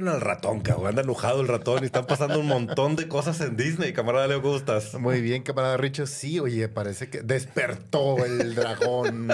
Pues, ¿qué le hicieron al ratón, cabrón? Anda enojado el ratón y están pasando un montón de cosas en Disney. Camarada Leo, ¿cómo estás? Muy bien, camarada Richo. Sí, oye, parece que despertó el dragón.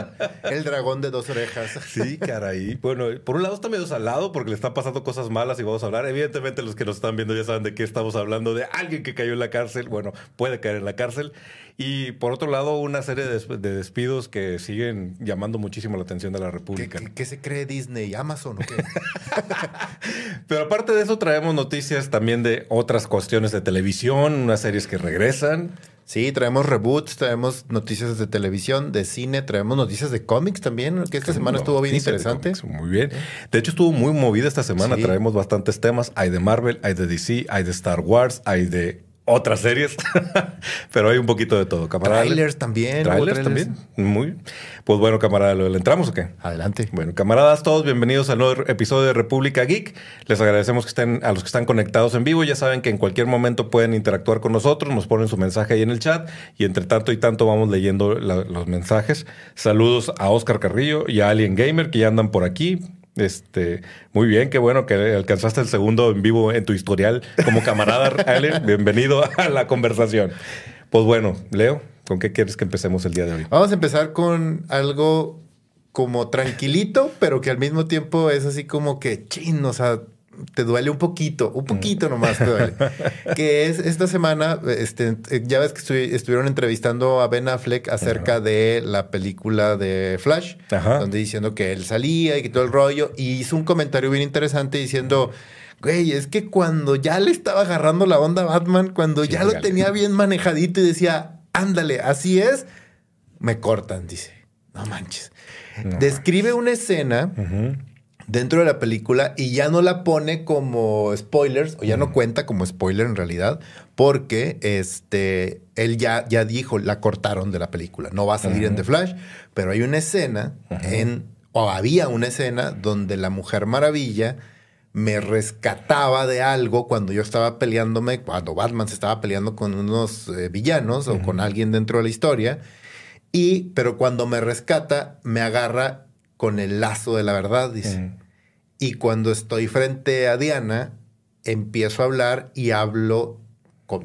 el dragón de dos orejas. Sí, caray. Bueno, por un lado está medio salado porque le están pasando cosas malas y vamos a hablar. Evidentemente, los que nos están viendo ya saben de qué estamos hablando. De alguien que cayó en la cárcel. Bueno, puede caer en la cárcel. Y por otro lado, una serie de, despidos que siguen llamando muchísimo la atención de la República. ¿Qué, se cree Disney? ¿Amazon o qué? Pero aparte de eso, traemos noticias también de otras cuestiones de televisión, unas series que regresan. Sí, traemos reboots, traemos noticias de televisión, de cine, traemos noticias de cómics también, que esta semana estuvo bien interesante. muy bien. De hecho, estuvo muy movida esta semana. Traemos bastantes temas. Hay de Marvel, hay de DC, hay de Star Wars, hay de otras series, pero hay un poquito de todo, camarada. Trailers también. Trailers, también. Muy. Pues bueno, camarada, ¿le entramos o qué? Adelante. Bueno, camaradas, todos bienvenidos al nuevo episodio de República Geek. Les agradecemos que estén a los que están conectados en vivo. Ya saben que en cualquier momento pueden interactuar con nosotros, nos ponen su mensaje ahí en el chat y entre tanto y tanto vamos leyendo los mensajes. Saludos a Oscar Carrillo y a Alien Gamer que ya andan por aquí. Este, muy bien, qué bueno que alcanzaste el segundo en vivo en tu historial como camarada, Allen. Bienvenido a la conversación. Pues bueno, Leo, ¿con qué quieres que empecemos el día de hoy? Vamos a empezar con algo como tranquilito, pero que al mismo tiempo es así como que chin, o sea, te duele un poquito, un poquito nomás te duele. que es esta semana, este, ya ves que estuvieron entrevistando a Ben Affleck acerca de la película de Flash, donde diciendo que él salía y que todo el rollo, y hizo un comentario bien interesante diciendo, güey, es que cuando ya le estaba agarrando la onda a Batman, cuando ya lo tenía bien manejadito y decía, ándale, así es, me cortan, dice, no manches. Describe una escena dentro de la película y ya no la pone como spoilers o ya no cuenta como spoiler en realidad porque este él ya, ya dijo la cortaron de la película. No va a salir en The Flash pero hay una escena en o había una escena donde la Mujer Maravilla me rescataba de algo cuando yo estaba peleándome cuando Batman se estaba peleando con unos eh, villanos o con alguien dentro de la historia y pero cuando me rescata me agarra con el lazo de la verdad, dice. Y cuando estoy frente a Diana, empiezo a hablar y hablo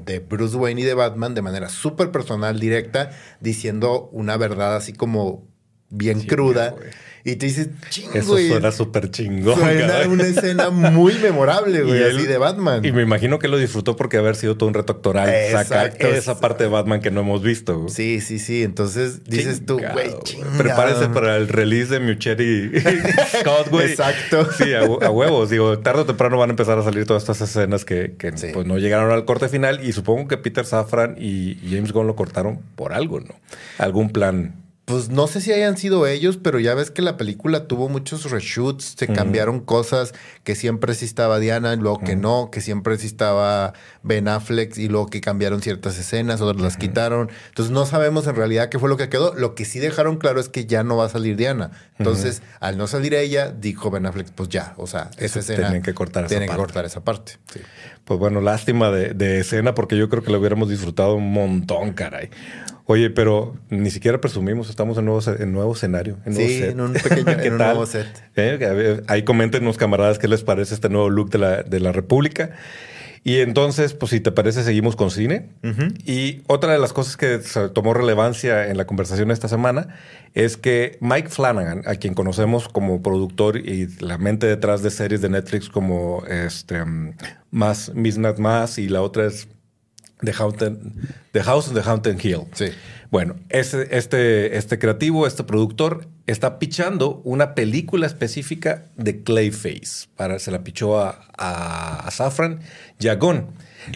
de Bruce Wayne y de Batman de manera súper personal, directa, diciendo una verdad así como bien cruda. Y te dices, chingo, Eso suena súper chingón. Suena una escena muy memorable, güey, así de Batman. Y me imagino que lo disfrutó porque haber sido todo un reto actoral. Exacto. esa parte de Batman que no hemos visto. Sí, sí, sí. Entonces dices tú, güey, chingado. Prepárese para el release de Mucheri Scott, güey. Exacto. Sí, a, huevos. Digo, tarde o temprano van a empezar a salir todas estas escenas que, pues, no llegaron al corte final. Y supongo que Peter Safran y James Gunn lo cortaron por algo, ¿no? Algún plan pues no sé si hayan sido ellos, pero ya ves que la película tuvo muchos reshoots, se cambiaron cosas, que siempre sí estaba Diana y luego que no, que siempre sí estaba Ben Affleck y luego que cambiaron ciertas escenas, otras las quitaron. Entonces no sabemos en realidad qué fue lo que quedó. Lo que sí dejaron claro es que ya no va a salir Diana. Entonces, al no salir ella, dijo Ben Affleck, pues ya, o sea, esa escena. Tienen que cortar esa tienen que cortar esa parte. Pues bueno, lástima de, de escena porque yo creo que lo hubiéramos disfrutado un montón, caray. Oye, pero ni siquiera presumimos, estamos en nuevo, en nuevo escenario. En nuevo sí, en un pequeño nuevo set. Eh, ahí coméntenos, camaradas, qué les parece este nuevo look de la, de la República. Y entonces, pues si te parece, seguimos con cine. Y otra de las cosas que tomó relevancia en la conversación esta semana es que Mike Flanagan, a quien conocemos como productor y la mente detrás de series de Netflix como este, mm, más Midnight Mass y la otra es The, The House of the Haunted Hill. Sí. Bueno, este, este, este creativo, este productor, está pichando una película específica de Clayface. Para, se la pichó a, a, Safran y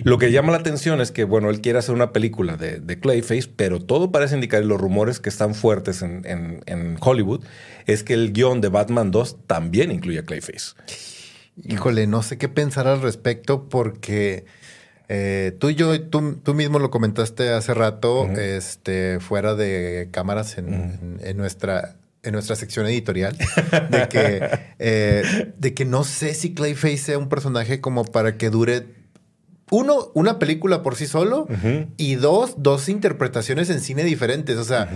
Lo que llama la atención es que, bueno, él quiere hacer una película de, de Clayface, pero todo parece indicar, y los rumores que están fuertes en, en, en Hollywood, es que el guion de Batman 2 también incluye a Clayface. Híjole, no sé qué pensar al respecto porque eh, tú y yo, tú, tú, mismo lo comentaste hace rato, este, fuera de cámaras en, nuestra en nuestra sección editorial de que, eh, de que no sé si Clayface sea un personaje como para que dure uno, una película por sí solo y dos, dos interpretaciones en cine diferentes. O sea,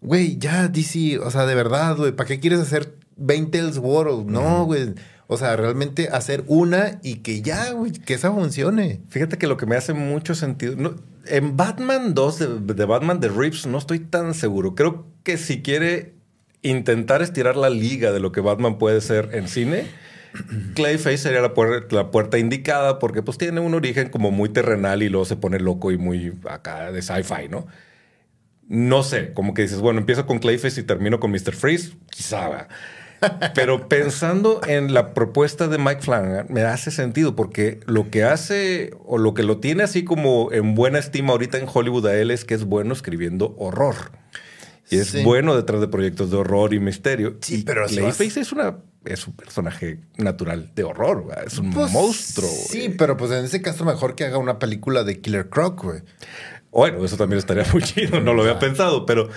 güey, ya DC, o sea, de verdad, güey, ¿para qué quieres hacer 20 World? No, güey. O sea, realmente hacer una y que ya, güey, que esa funcione. Fíjate que lo que me hace mucho sentido. en Batman 2 de, Batman de Reeves no estoy tan seguro. Creo que si quiere intentar estirar la liga de lo que Batman puede ser en cine, Clayface sería la, la puerta indicada porque pues tiene un origen como muy terrenal y luego se pone loco y muy acá de sci-fi, ¿no? No sé, como que dices, bueno, empiezo con Clayface y termino con Mr. Freeze, quizá. Pero pensando en la propuesta de Mike Flanagan, me hace sentido porque lo que hace o lo que lo tiene así como en buena estima ahorita en Hollywood a él es que es bueno escribiendo horror. Y es Sí. bueno detrás de proyectos de horror y misterio. Sí, y pero Clayface es una es un personaje natural de horror, ¿verdad? es un Pues, monstruo. Sí, güey. pero pues en ese caso mejor que haga una película de Killer Croc, güey. Bueno, eso también estaría muy chido, no lo había pensado, pero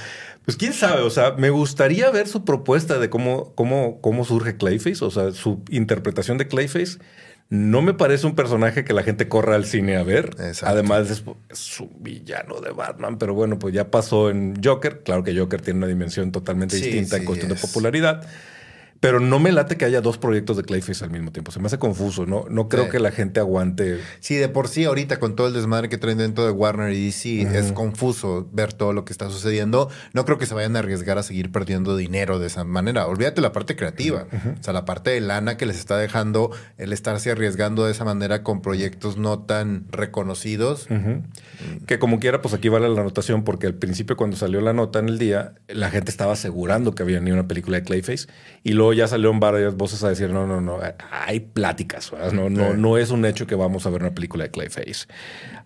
pues quién sabe, o sea, me gustaría ver su propuesta de cómo, cómo, cómo surge Clayface, o sea, su interpretación de Clayface. No me parece un personaje que la gente corra al cine a ver. Exacto. Además, es, es un villano de Batman, pero bueno, pues ya pasó en Joker. Claro que Joker tiene una dimensión totalmente Sí, distinta en cuestión de es. popularidad. Pero no me late que haya dos proyectos de Clayface al mismo tiempo. Se me hace confuso. No, no creo Sí. que la gente aguante. Sí, de por sí ahorita con todo el desmadre que traen dentro de Warner y DC es confuso ver todo lo que está sucediendo. No creo que se vayan a arriesgar a seguir perdiendo dinero de esa manera. Olvídate la parte creativa, o sea, la parte de lana que les está dejando el estarse arriesgando de esa manera con proyectos no tan reconocidos. Ujú. Que como quiera, pues aquí vale la anotación, porque al principio cuando salió la nota en el día, la gente estaba asegurando que había ni una película de Clayface, y luego ya salieron varias voces a decir, no, no, no, hay pláticas, ¿verdad? no, no, no es un hecho que vamos a ver una película de Clayface.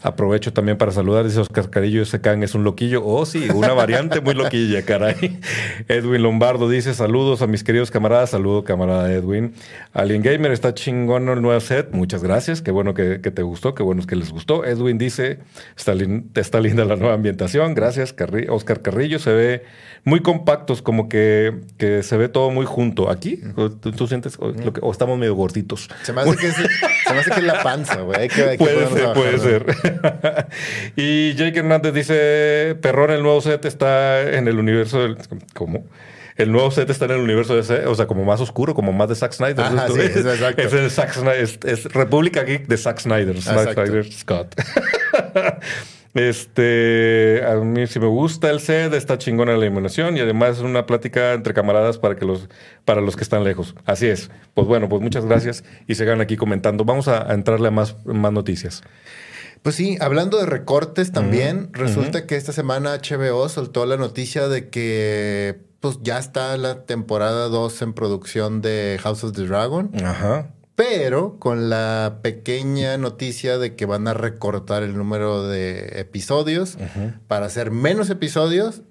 Aprovecho también para saludar, dice Oscar Carillo, ese can es un loquillo. Oh, sí, una variante muy loquilla, caray. Edwin Lombardo dice, saludos a mis queridos camaradas, saludo camarada Edwin. Alien Gamer, está chingón el nuevo set, muchas gracias, qué bueno que, que te gustó, qué bueno que les gustó. Edwin dice, está, lin- está linda la nueva ambientación, gracias. Carri- Oscar Carrillo, se ve muy compactos, como que, que se ve todo muy junto. ¿Aquí? ¿O ¿Tú, tú sientes o, lo que- o estamos medio gorditos? Se me hace que es, se me hace que es la panza, güey. Hay que, hay que Puede ser, puede ser. y Jake Hernández dice: Perrón, el nuevo set está en el universo del. ¿Cómo? El nuevo set está en el universo de ese, o sea, como más oscuro, como más de Zack Snyder. Ajá, Esto sí, es, es exacto. es el Zack Snyder, es, es República Geek de Zack Snyder, Zack. Snyder Scott. Este, a mí sí me gusta el set, está chingona la iluminación y además es una plática entre camaradas para que los, para los que están lejos. Así es. Pues bueno, pues muchas gracias y sigan aquí comentando. Vamos a, a entrarle a más, más noticias. Pues sí, hablando de recortes también, resulta que esta semana HBO soltó la noticia de que pues ya está la temporada 2 en producción de House of the Dragon, Ajá. Pero con la pequeña noticia de que van a recortar el número de episodios para hacer menos episodios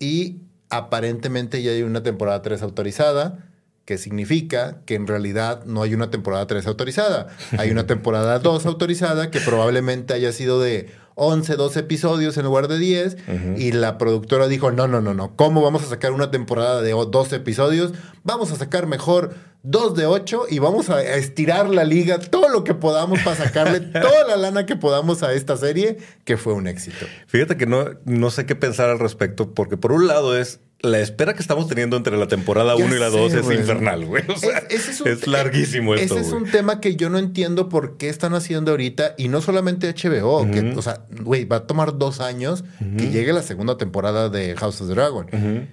y aparentemente ya hay una temporada 3 autorizada, que significa que en realidad no hay una temporada 3 autorizada. Hay una temporada 2 autorizada que probablemente haya sido de 11, 12 episodios en lugar de 10 y la productora dijo, no, no, no, no, ¿cómo vamos a sacar una temporada de 12 episodios? Vamos a sacar mejor dos de 8 y vamos a estirar la liga todo lo que podamos para sacarle toda la lana que podamos a esta serie, que fue un éxito. Fíjate que no, no sé qué pensar al respecto, porque por un lado es la espera que estamos teniendo entre la temporada Ya 1 y la sé, 2 es infernal, güey. O sea, Es- es, larguísimo esto. Ese es un tema que yo no entiendo por qué están haciendo ahorita y no solamente HBO, que, o sea, güey, va a tomar dos años que llegue la segunda temporada de House of the Dragon. Ujú.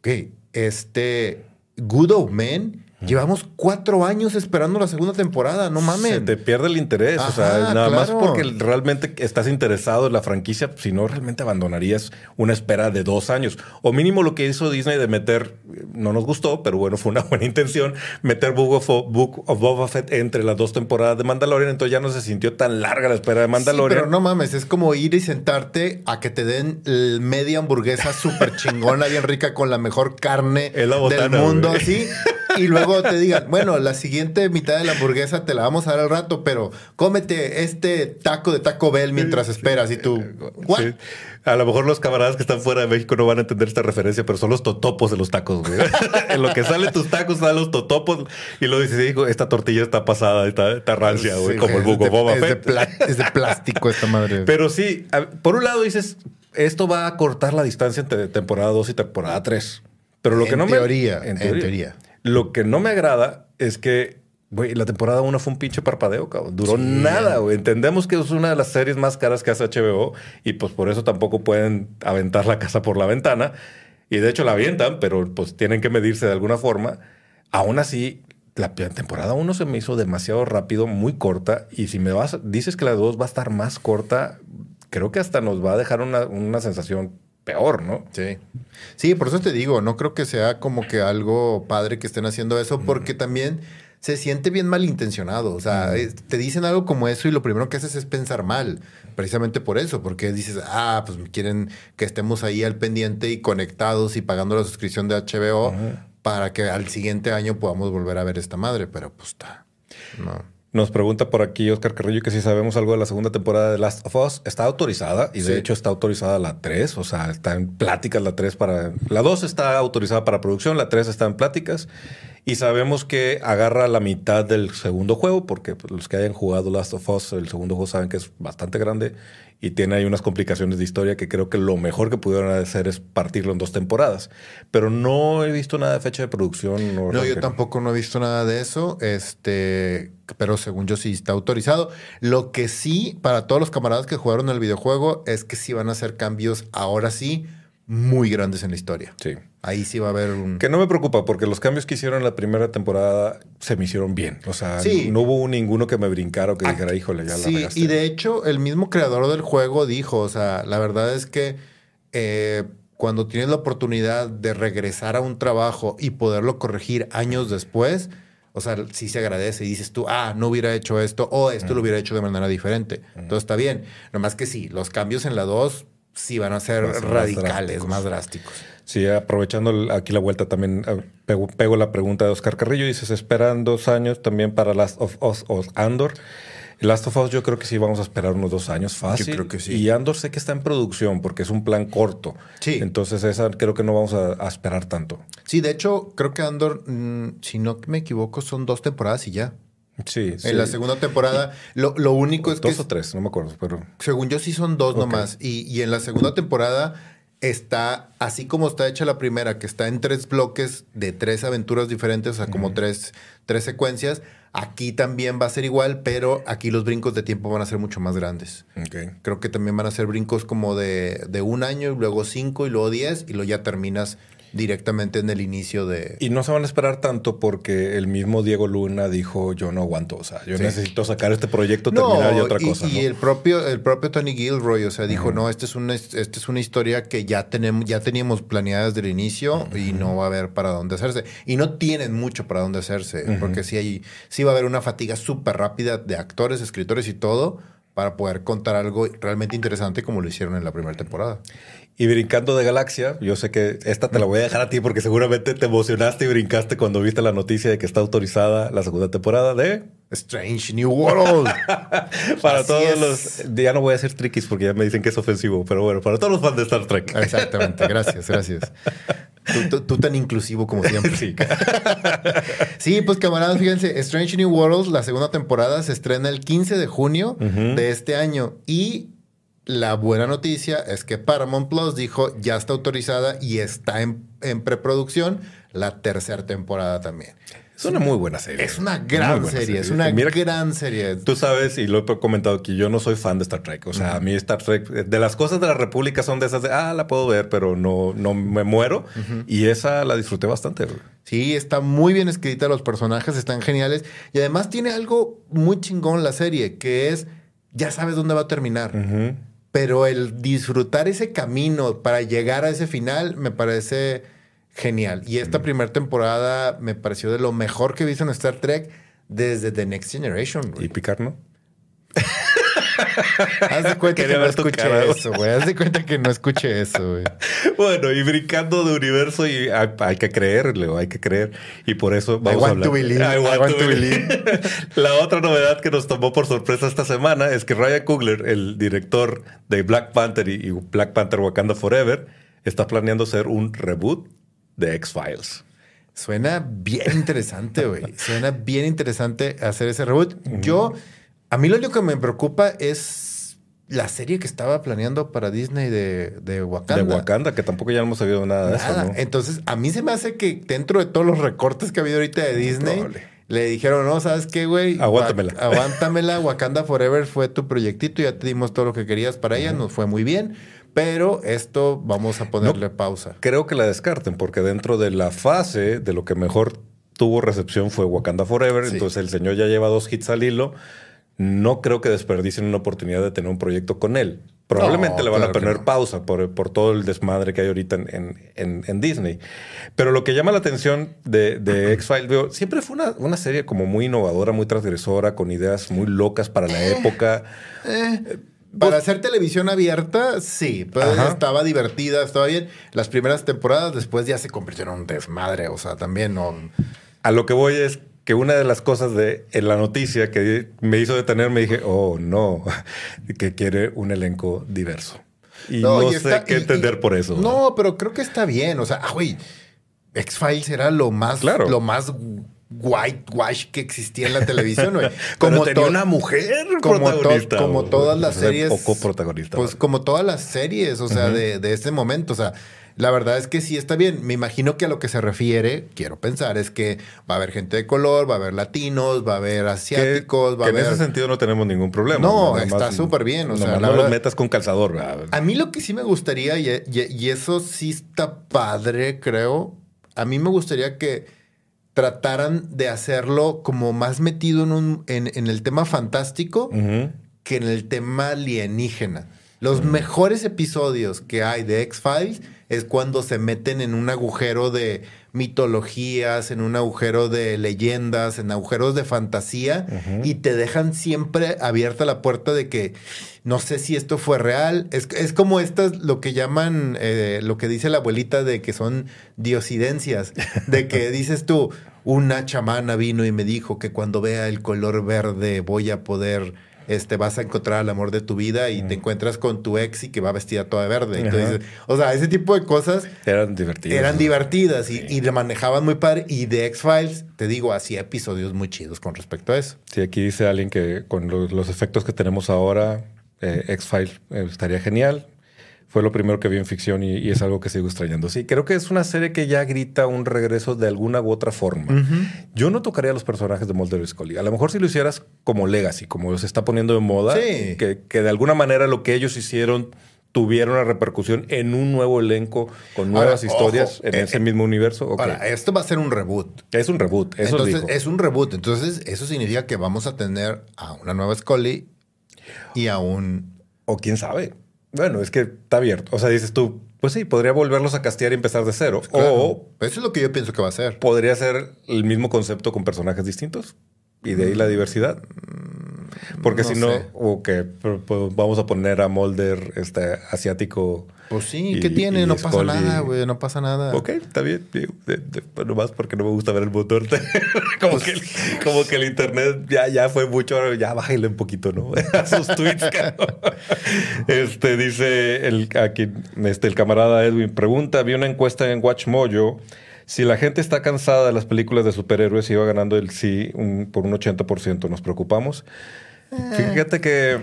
Ok, este Good Old Men, llevamos cuatro años esperando la segunda temporada, no Se mames. te pierde el interés. o sea, nada más porque realmente estás interesado en la franquicia, si no, realmente abandonarías una espera de dos años. O mínimo lo que hizo Disney de meter, no nos gustó, pero bueno, fue una buena intención, meter Book of, Book of Boba Fett entre las dos temporadas de Mandalorian. Entonces ya no se sintió tan larga la espera de Sí, Mandalorian. pero no mames, es como ir y sentarte a que te den media hamburguesa súper chingona, bien rica, con la mejor carne del mundo, así. Y luego te digan, bueno, la siguiente mitad de la hamburguesa te la vamos a dar al rato, pero cómete este taco de Taco Bell mientras esperas. Y tú, ¿what? Sí. A lo mejor los camaradas que están fuera de México no van a entender esta referencia, pero son los totopos de los tacos, güey. en lo que salen tus tacos están los totopos y lo dices, hijo, esta tortilla está pasada, está, está rancia, güey, como el buco Boba es de, Fett. es de plástico esta madre. Pero sí, por un lado dices, esto va a cortar la distancia entre temporada 2 y temporada 3. Pero lo que En no teoría, me. en teoría. Lo que no me agrada es que Güey, la temporada 1 fue un pinche parpadeo, cabrón. Duró nada, güey. Entendemos que es una de las series más caras que hace HBO y pues por eso tampoco pueden aventar la casa por la ventana. Y de hecho la avientan, pero pues tienen que medirse de alguna forma. Aún así, la temporada 1 se me hizo demasiado rápido, muy corta. Y si me vas, dices que la 2 va a estar más corta, creo que hasta nos va a dejar una, una sensación peor, ¿no? Sí. Sí, por eso te digo, no creo que sea como que algo padre que estén haciendo eso, porque también se siente bien malintencionado. O sea, te dicen algo como eso y lo primero que haces es pensar mal. Precisamente por eso, porque dices, ah, pues quieren que estemos ahí al pendiente y conectados y pagando la suscripción de HBO para que al siguiente año podamos volver a ver esta madre. Pero pues está. No. Nos pregunta por aquí Oscar Carrillo que si sabemos algo de la segunda temporada de Last of Us. Está autorizada y de hecho está autorizada la 3, o sea, está en pláticas la 3 para... La 2 está autorizada para producción, la 3 está en pláticas y sabemos que agarra la mitad del segundo juego porque pues, los que hayan jugado Last of Us, el segundo juego saben que es bastante grande y tiene ahí unas complicaciones de historia que creo que lo mejor que pudieron hacer es partirlo en dos temporadas. Pero no he visto nada de fecha de producción. No, yo tampoco no he visto nada de eso. Este, pero según yo sí está autorizado. Lo que sí, para todos los camaradas que jugaron el videojuego, es que sí van a hacer cambios ahora sí muy grandes en la historia. Sí. Ahí sí va a haber un... Que no me preocupa porque los cambios que hicieron en la primera temporada se me hicieron bien. O sea, no hubo ninguno que me brincara o que dijera, híjole, ya sí, la Sí, y de hecho el mismo creador del juego dijo, o sea, la verdad es que eh, cuando tienes la oportunidad de regresar a un trabajo y poderlo corregir años después, o sea, sí se agradece y dices tú, ah, no hubiera hecho esto o esto lo hubiera hecho de manera diferente. Entonces está bien. Nomás que sí, los cambios en la 2 sí van a ser radicales, más drásticos. Sí, aprovechando aquí la vuelta también, eh, pego, la pregunta de Oscar Carrillo. Dices, esperan dos años también para Last of Us o Andor. Last of Us yo creo que sí vamos a esperar unos dos años fácil. Yo creo que sí. Y Andor sé que está en producción porque es un plan corto. Sí. Entonces esa creo que no vamos a, esperar tanto. Sí, de hecho creo que Andor, mm, si no me equivoco, son dos temporadas y ya. Sí, En la segunda temporada, lo, único es que... Dos o tres, no me acuerdo, pero... Según yo sí son dos nomás. Y, y en la segunda temporada está, así como está hecha la primera, que está en tres bloques de tres aventuras diferentes, o sea, como tres, tres secuencias, aquí también va a ser igual, pero aquí los brincos de tiempo van a ser mucho más grandes. Creo que también van a ser brincos como de, de un año, y luego cinco, y luego diez, y luego ya terminas directamente en el inicio de... Y no se van a esperar tanto porque el mismo Diego Luna dijo, yo no aguanto, o sea, yo necesito sacar este proyecto, terminar y otra cosa. Y el, propio, el propio Tony Gilroy, o sea, dijo, no, esta es, una, esta es una historia que ya, tenemos, ya teníamos planeada desde el inicio y no va a haber para dónde hacerse. Y no tienen mucho para dónde hacerse, porque sí, hay, sí va a haber una fatiga súper rápida de actores, escritores y todo para poder contar algo realmente interesante como lo hicieron en la primera temporada. Y brincando de galaxia, yo sé que esta te la voy a dejar a ti porque seguramente te emocionaste y brincaste cuando viste la noticia de que está autorizada la segunda temporada de Strange New World. para todos los. Ya no voy a decir triquis porque ya me dicen que es ofensivo, pero bueno, para todos los fans de Star Trek. Exactamente, gracias, gracias. Tú, tan inclusivo como siempre. Sí. sí, pues camaradas, fíjense, Strange New World, la segunda temporada se estrena el 15 de junio de este año y la buena noticia es que Paramount Plus dijo ya está autorizada y está en, preproducción la tercera temporada también. Es una muy buena serie. Es una gran serie, es una gran serie. Tú sabes, y lo he comentado que yo no soy fan de Star Trek. O sea, a mí Star Trek, de las cosas de la República son de esas de, ah, la puedo ver, pero no, no me muero. Y esa la disfruté bastante. Sí, está muy bien escrita, los personajes están geniales. Y además tiene algo muy chingón la serie, que es, ya sabes dónde va a terminar pero el disfrutar ese camino para llegar a ese final me parece genial. Y esta primera temporada me pareció de lo mejor que he visto en Star Trek desde The Next Generation. ¿Y Picard no? Haz de cuenta que no escuché eso, güey. Haz de cuenta que no escuché eso, güey. Bueno, y brincando de universo y hay, que creerle, hay que creer. Y por eso vamos a hablar. To believe. I want, to believe. La otra novedad que nos tomó por sorpresa esta semana es que Ryan Coogler, el director de Black Panther y Black Panther Wakanda Forever, está planeando hacer un reboot de X-Files. Suena bien interesante, güey. Suena bien interesante hacer ese reboot. Yo a mí lo único que me preocupa es la serie que estaba planeando para Disney de, de Wakanda. De Wakanda, que tampoco ya no hemos sabido nada, de eso. ¿no? Entonces, a mí se me hace que dentro de todos los recortes que ha habido ahorita de Disney, le dijeron, no, ¿sabes qué, güey? Aguántamela. Wa- Aguántamela, Wakanda Forever fue tu proyectito, ya te dimos todo lo que querías para ella, nos fue muy bien, pero esto vamos a ponerle pausa. Creo que la descarten porque dentro de la fase de lo que mejor tuvo recepción fue Wakanda Forever. Sí. Entonces el señor ya lleva dos hits al hilo. No creo que desperdicien una oportunidad de tener un proyecto con él. Probablemente No, le van claro a poner no. pausa por, por todo el desmadre que hay ahorita en, en- Disney. Pero lo que llama la atención de, de X-Files, siempre fue una, una serie como muy innovadora, muy transgresora, con ideas muy locas para la época. Para hacer televisión abierta, sí, Ajá. estaba divertida, estaba bien. Las primeras temporadas después ya se convirtieron en un desmadre, o sea, también no... A lo que voy es que una de las cosas de en la noticia que me hizo detenerme, dije, oh no, que quiere un elenco diverso. Y no, y sé qué entender y- por eso. No, pero creo que está bien. O sea, ah, güey, X-Files era lo más, Claro. lo más whitewash que existía en la televisión, güey. Como tenía una mujer como, to- protagonista. como todas las series. Poco protagonista. Pues como todas las series, o sea, de, de este momento. O sea, la verdad es que sí está bien. Me imagino que a lo que se refiere, quiero pensar, es que va a haber gente de color, va a haber latinos, va a haber que, asiáticos, va que a en ese sentido no tenemos ningún problema. No, está súper bien, o sea, la no los verdad- metas con calzador. ¿verdad? A mí lo que sí me gustaría, y, y- y eso sí está padre, creo, a mí me gustaría que trataran de hacerlo como más metido en, un, en, en el tema fantástico que en el tema alienígena. Los mejores episodios que hay de X-Files es cuando se meten en un agujero de mitologías, en un agujero de leyendas, en agujeros de fantasía y te dejan siempre abierta la puerta de que no sé si esto fue real. Es, es como estas, lo que llaman, eh, lo que dice la abuelita de que son diosidencias, de que dices tú, una chamana vino y me dijo que cuando vea el color verde voy a poder este, vas a encontrar el amor de tu vida y te encuentras con tu ex y que va vestida toda verde. Ajá. Entonces, o sea, ese tipo de cosas Eran divertidos. eran divertidas y, y le manejaban muy padre. Y de X-Files, te digo, hacía episodios muy chidos con respecto a eso. Sí, aquí dice alguien que con los, los efectos que tenemos ahora, eh, X-Files eh, estaría genial. Fue lo primero que vi en ficción y, y es algo que sigo extrañando. Sí, creo que es una serie que ya grita un regreso de alguna u otra forma. Yo no tocaría a los personajes de Mulder y Scully. A lo mejor si lo hicieras como Legacy, como se está poniendo de moda, Sí. que, que de alguna manera lo que ellos hicieron tuviera una repercusión en un nuevo elenco con nuevas Ahora, historias ojo, en eh, ese mismo universo. ok. Ahora, esto va a ser un reboot. es un reboot, eso Entonces, dijo. es un reboot. Entonces, eso significa que vamos a tener a una nueva Scully y a un... O quién sabe. Bueno, es que está abierto. O sea, dices tú, pues sí, podría volverlos a castear y empezar de cero. Claro. O Eso es lo que yo pienso que va a ser. podría ser el mismo concepto con personajes distintos. Y de ahí la diversidad. Porque Mm, no si no, sé. o que pues, vamos a poner a Mulder este, asiático. Pues sí, Y- ¿qué tiene? y no pasa Scully. nada, güey. No pasa nada. Ok, está bien. Digo, de- de- bueno, más porque no me gusta ver el motor. como, que, como que el internet ya, ya fue mucho. ahora Ya bájale un poquito, ¿no? A sus tweets. cabrón. este dice el, aquí, este, el camarada Edwin pregunta: Vi una encuesta en WatchMojo. Si la gente está cansada de las películas de superhéroes, iba ganando el sí un- por un 80%. ¿Nos preocupamos? Fíjate que.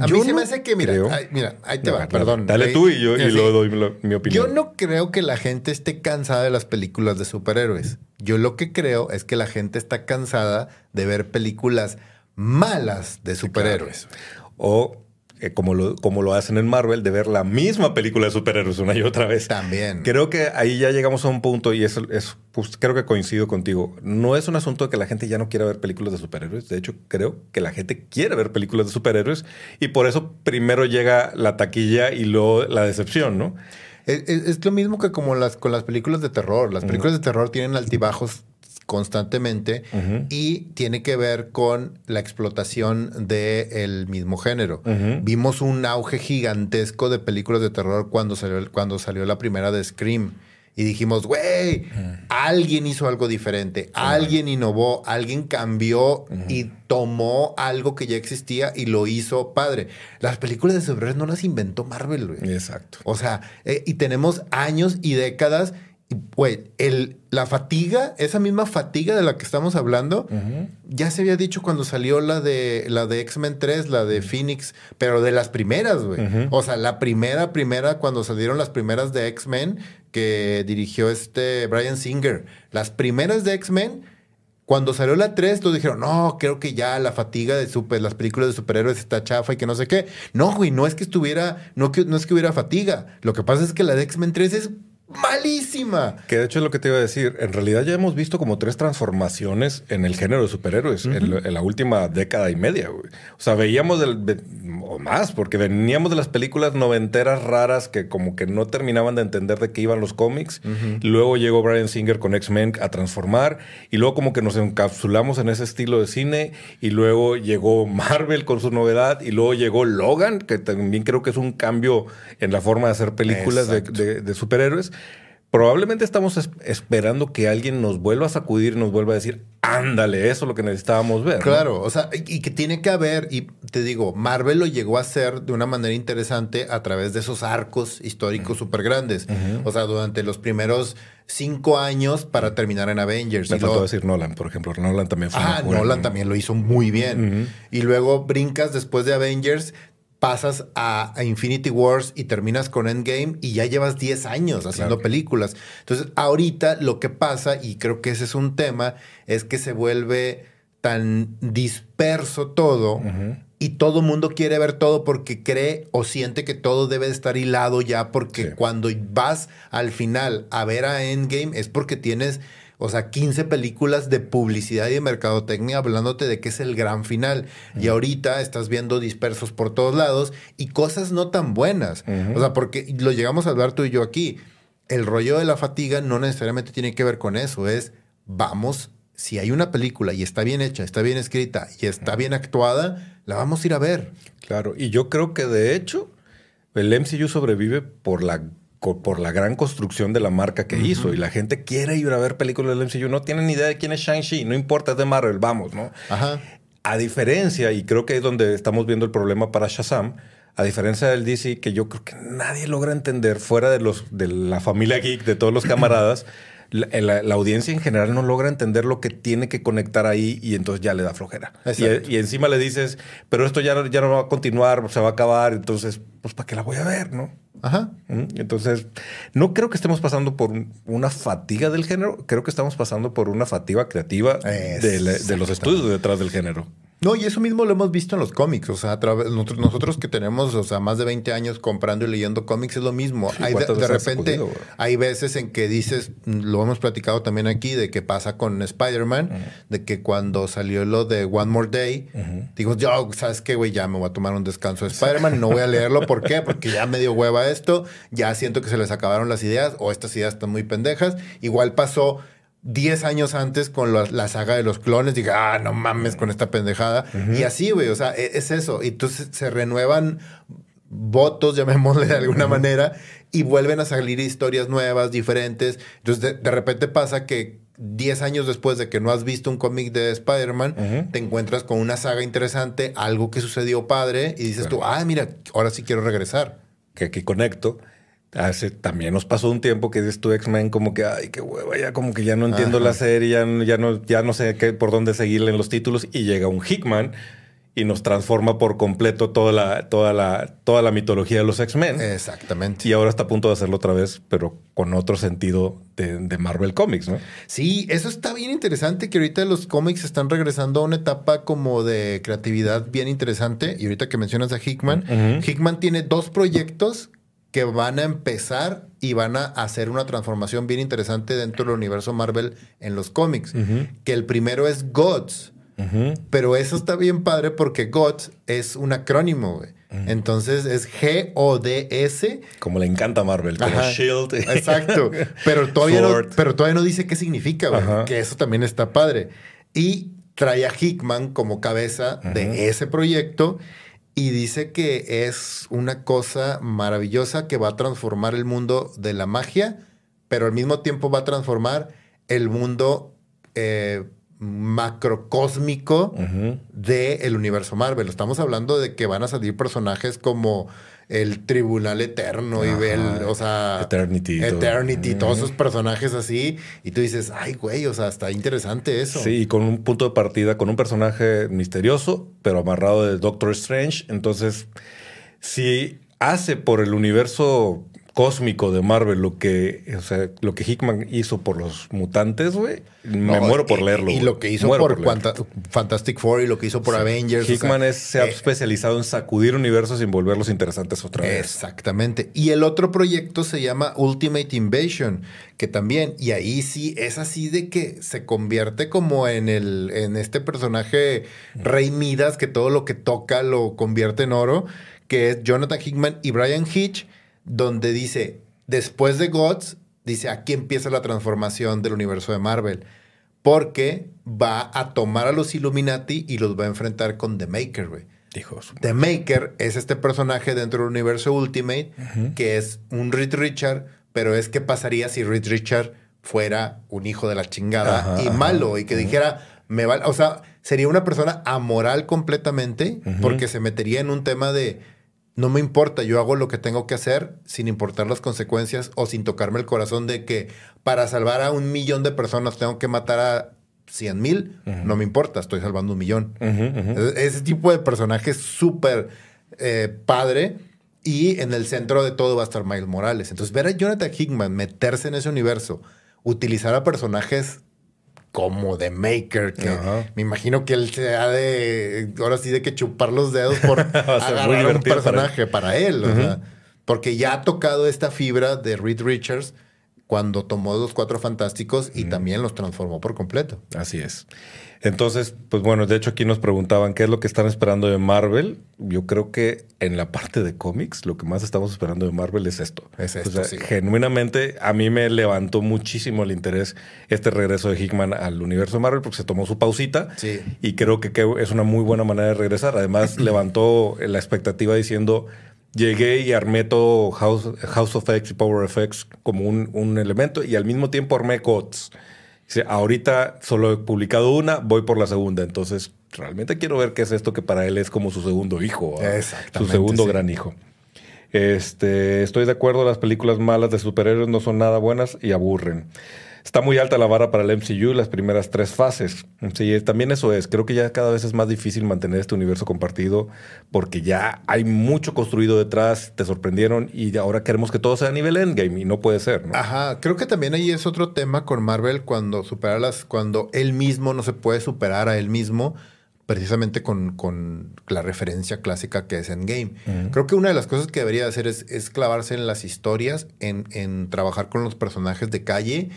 A yo mí se no me hace que, mira, creo- ay, mira, ahí te No, va, no, perdón. Dale Ahí- tú y yo y doy mi, mi opinión. Yo no creo que la gente esté cansada de las películas de superhéroes. Yo lo que creo es que la gente está cansada de ver películas malas de superhéroes. O eh, como, lo, como lo hacen en Marvel, de ver la misma película de superhéroes una y otra vez. También. Creo que ahí ya llegamos a un punto y eso es, pues, creo que coincido contigo. No es un asunto de que la gente ya no quiera ver películas de superhéroes. De hecho, creo que la gente quiere ver películas de superhéroes y por eso primero llega la taquilla y luego la decepción, ¿no? Es, es- es lo mismo que como las con las películas de terror. Las películas de terror tienen altibajos constantemente y tiene que ver con la explotación del mismo género. Vimos un auge gigantesco de películas de terror cuando salió, cuando salió la primera de Scream. Y dijimos, güey, alguien hizo algo diferente, alguien innovó, alguien cambió y tomó algo que ya existía y lo hizo padre. Las películas de superhéroes no las inventó Marvel, güey. Exacto. O sea, eh, y tenemos años y décadas. Güey, el, la fatiga, esa misma fatiga de la que estamos hablando, ya se había dicho cuando salió la de la de X-Men 3, la de Phoenix, pero de las primeras, güey. O sea, la primera, primera, cuando salieron las primeras de X-Men que dirigió este Brian Singer. Las primeras de X-Men Cuando salió la 3, todos dijeron, no, creo que ya la fatiga de super, las películas de superhéroes está chafa y que no sé qué. No, güey, no es que estuviera, no, que, no es que hubiera fatiga. Lo que pasa es que la de X-Men 3 es malísima. Que de hecho es lo que te iba a decir. En realidad ya hemos visto como tres transformaciones en el género de superhéroes en, la última década y media. O sea, veíamos del, o más, porque veníamos de las películas noventeras raras que como que no terminaban de entender de qué iban los cómics. Luego llegó Brian Singer con X-Men a transformar y luego como que nos encapsulamos en ese estilo de cine y luego llegó Marvel con su novedad y luego llegó Logan, que también creo que es un cambio en la forma de hacer películas de superhéroes probablemente estamos esperando que alguien nos vuelva a sacudir y nos vuelva a decir, ándale, eso es lo que necesitábamos ver. Claro, o sea, y que tiene que haber, y te digo, Marvel lo llegó a hacer de una manera interesante a través de esos arcos históricos súper grandes. O sea, durante los primeros cinco años para terminar en Avengers. Me faltó decir Nolan, por ejemplo. Nolan también fue. Ah, Nolan también lo hizo muy bien. Y luego brincas después de Avengers, pasas a, Infinity Wars y terminas con Endgame y ya llevas 10 años haciendo películas. Entonces, ahorita lo que pasa, y creo que ese es un tema, es que se vuelve tan disperso todo y todo mundo quiere ver todo porque cree o siente que todo debe estar hilado ya porque cuando vas al final a ver a Endgame es porque tienes o sea, 15 películas de publicidad y de mercadotecnia hablándote de que es el gran final. Y ahorita estás viendo dispersos por todos lados y cosas no tan buenas. O sea, porque lo llegamos a hablar tú y yo aquí. El rollo de la fatiga no necesariamente tiene que ver con eso. Es, vamos, si hay una película y está bien hecha, está bien escrita y está bien actuada, la vamos a ir a ver. Claro, y yo creo que de hecho el MCU sobrevive por la por la gran construcción de la marca que hizo y la gente quiere ir a ver películas del MCU, no tienen ni idea de quién es Shang-Chi, no importa, es de Marvel, vamos, ¿no? Ajá. A diferencia, y creo que es donde estamos viendo el problema para Shazam, a diferencia del DC, que yo creo que nadie logra entender fuera de, los, de la familia geek, de todos los camaradas, la, audiencia en general no logra entender lo que tiene que conectar ahí y entonces ya le da flojera. Y, encima le dices, pero esto ya, ya no va a continuar, se va a acabar, entonces, pues, ¿para qué la voy a ver, no? Ajá. Entonces, no creo que estemos pasando por una fatiga del género, creo que estamos pasando por una fatiga creativa de los estudios detrás del género. No, y eso mismo lo hemos visto en los cómics. O sea, a través, nosotros, que tenemos, o sea, más de 20 años comprando y leyendo cómics es lo mismo. hay de, repente, hay veces en que dices, lo hemos platicado también aquí, de que pasa con Spider-Man, de que cuando salió lo de One More Day, digo, yo, ¿sabes qué, güey? Ya me voy a tomar un descanso de Spider-Man, no voy a leerlo. ¿Por qué? Porque ya me dio hueva esto, ya siento que se les acabaron las ideas o estas ideas están muy pendejas. Igual pasó 10 años antes con la, saga de los clones, diga, ah, no mames con esta pendejada. Y así, güey, o sea, e, es, eso. Y entonces se renuevan votos, llamémosle de alguna manera, y vuelven a salir historias nuevas, diferentes. Entonces, de, repente pasa que 10 años después de que no has visto un cómic de Spider-Man, te encuentras con una saga interesante, algo que sucedió padre, y dices tú, ah, mira, ahora sí quiero regresar. Que aquí conecto Hace, también nos pasó un tiempo que dices tu X-Men como que, ay, qué hueva, ya como que ya no entiendo la serie, ya, no, ya no sé qué, por dónde seguirle en los títulos y llega un Hickman y nos transforma por completo toda la, toda la, toda la mitología de los X-Men. Exactamente. Y ahora está a punto de hacerlo otra vez, pero con otro sentido de, de, Marvel Comics, ¿no? Sí, eso está bien interesante, que ahorita los cómics están regresando a una etapa como de creatividad bien interesante. Y ahorita que mencionas a Hickman, Hickman tiene dos proyectos que van a empezar y van a hacer una transformación bien interesante dentro del universo Marvel en los cómics. Que el primero es Gods. Pero eso está bien padre porque Gods es un acrónimo, güey. Entonces es G-O-D-S. Como le encanta a Marvel, como Shield. Exacto. Pero todavía, no, pero todavía no dice qué significa, güey. Que eso también está padre. Y trae a Hickman como cabeza de ese proyecto y dice que es una cosa maravillosa que va a transformar el mundo de la magia, pero al mismo tiempo va a transformar el mundo eh, macrocósmico del universo Marvel. Estamos hablando de que van a salir personajes como el Tribunal Eterno y el, o sea, Eternity, Eternity, todos esos personajes así. Y tú dices, ay, güey, o sea, está interesante eso. Sí, con un punto de partida, con un personaje misterioso, pero amarrado de Doctor Strange. Entonces, si hace por el universo cósmico de Marvel, lo que, o sea, lo que Hickman hizo por los mutantes, güey, me No, muero por y- leerlo. Y, lo que hizo Muero por, Fantastic Four y lo que hizo por Avengers. o sea, Hickman es, se ha eh, especializado en sacudir universos y volverlos interesantes otra vez. Exactamente. Y el otro proyecto se llama Ultimate Invasion, que también, y ahí sí es así de que se convierte como en el, en este personaje Rey Midas, que todo lo que toca lo convierte en oro, que es Jonathan Hickman y Brian Hitch, donde dice, después de Gods, dice, aquí empieza la transformación del universo de Marvel. Porque va a tomar a los Illuminati y los va a enfrentar con The Maker, güey. Dijo The Maker es este personaje dentro del universo Ultimate que es un Reed Richard, pero es qué pasaría si Reed Richard fuera un hijo de la chingada Ajá, y ajá, malo y que dijera, me vale, o sea, sería una persona amoral completamente porque se metería en un tema de no me importa, yo hago lo que tengo que hacer sin importar las consecuencias o sin tocarme el corazón de que para salvar a un millón de personas tengo que matar a 100 mil, no me importa, estoy salvando un millón. E- Ese tipo de personaje es súper eh, padre. Y en el centro de todo va a estar Miles Morales. Entonces, ver a Jonathan Hickman meterse en ese universo, utilizar a personajes como The Maker, que Ajá. me imagino que él se ha de, ahora sí, de que chupar los dedos por agarrar un para personaje para él. o sea, porque ya ha tocado esta fibra de Reed Richards cuando tomó los cuatro fantásticos y también los transformó por completo. Así es. Entonces, pues bueno, de hecho aquí nos preguntaban qué es lo que están esperando de Marvel. Yo creo que en la parte de cómics lo que más estamos esperando de Marvel es esto. Es esto, O sea, sí. genuinamente a mí me levantó muchísimo el interés este regreso de Hickman al universo de Marvel porque se tomó su pausita Sí. y creo que es una muy buena manera de regresar. Además, levantó la expectativa diciendo, llegué y armé todo House, House of X y Power FX como un, un elemento y al mismo tiempo armé COTS. Dice, ahorita solo he publicado una, voy por la segunda. Entonces, realmente quiero ver qué es esto que para él es como su segundo hijo. Su segundo sí. gran hijo. Este, estoy de acuerdo, las películas malas de superhéroes no son nada buenas y aburren. Está muy alta la vara para el MCU, las primeras tres fases. Sí, también eso es. Creo que ya cada vez es más difícil mantener este universo compartido porque ya hay mucho construido detrás, te sorprendieron y ahora queremos que todo sea a nivel endgame y no puede ser. Ajá, creo que también ahí es otro tema con Marvel cuando supera las, cuando él mismo no se puede superar a él mismo, precisamente con, con la referencia clásica que es Endgame. Creo que una de las cosas que debería hacer es, es clavarse en las historias, en, en trabajar con los personajes de calle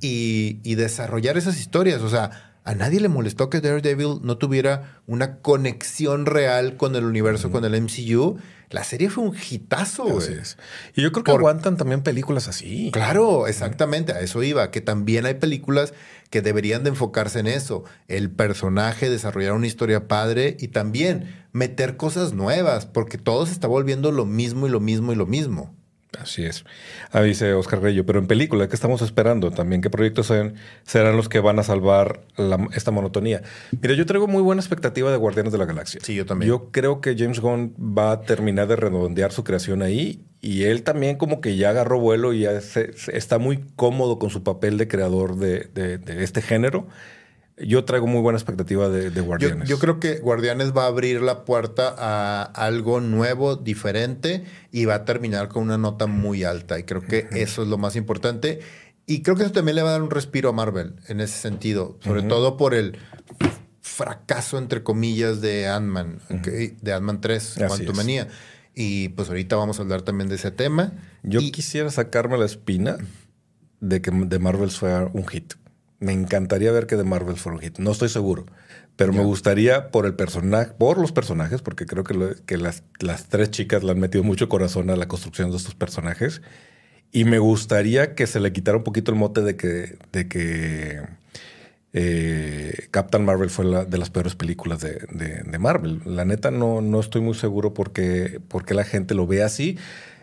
y, y desarrollar esas historias. O sea, a nadie le molestó que Daredevil no tuviera una conexión real con el universo, con el MCU. La serie fue un hitazo, güey. Y yo creo que Por- aguantan también películas así. Claro, exactamente, a eso iba, que también hay películas que deberían de enfocarse en eso, el personaje, desarrollar una historia padre y también meter cosas nuevas, porque todo se está volviendo lo mismo y lo mismo y lo mismo. Así es. Ah, dice Oscar Reyo, pero en película, ¿qué estamos esperando también? ¿Qué proyectos serán, serán los que van a salvar la- esta monotonía? Mira, yo traigo muy buena expectativa de Guardianes de la Galaxia. Sí, yo también. Yo creo que James Gunn va a terminar de redondear su creación ahí y él también como que ya agarró vuelo y ya se- se- está muy cómodo con su papel de creador de, de- de este género. Yo traigo muy buena expectativa de, de Yo, Guardianes. yo creo que Guardianes va a abrir la puerta a algo nuevo, diferente y va a terminar con una nota muy alta. Y creo que eso es lo más importante. Y creo que eso también le va a dar un respiro a Marvel en ese sentido, sobre todo por el fracaso, entre comillas, de Ant-Man, ¿ok? de Ant-Man 3, Así Quantumania. Y pues ahorita vamos a hablar también de ese tema. Yo Y- quisiera sacarme la espina de que The Marvels fuera un hit. Me encantaría ver que The Marvels fuera un hit. No estoy seguro, pero me gustaría por el personaje, por los personajes, porque creo que, lo- que las, las tres chicas le han metido mucho corazón a la construcción de estos personajes. Y me gustaría que se le quitara un poquito el mote de que, de que eh, Captain Marvel fue la, de las peores películas de, de- de Marvel. La neta no, no estoy muy seguro porque, porque la gente lo ve así.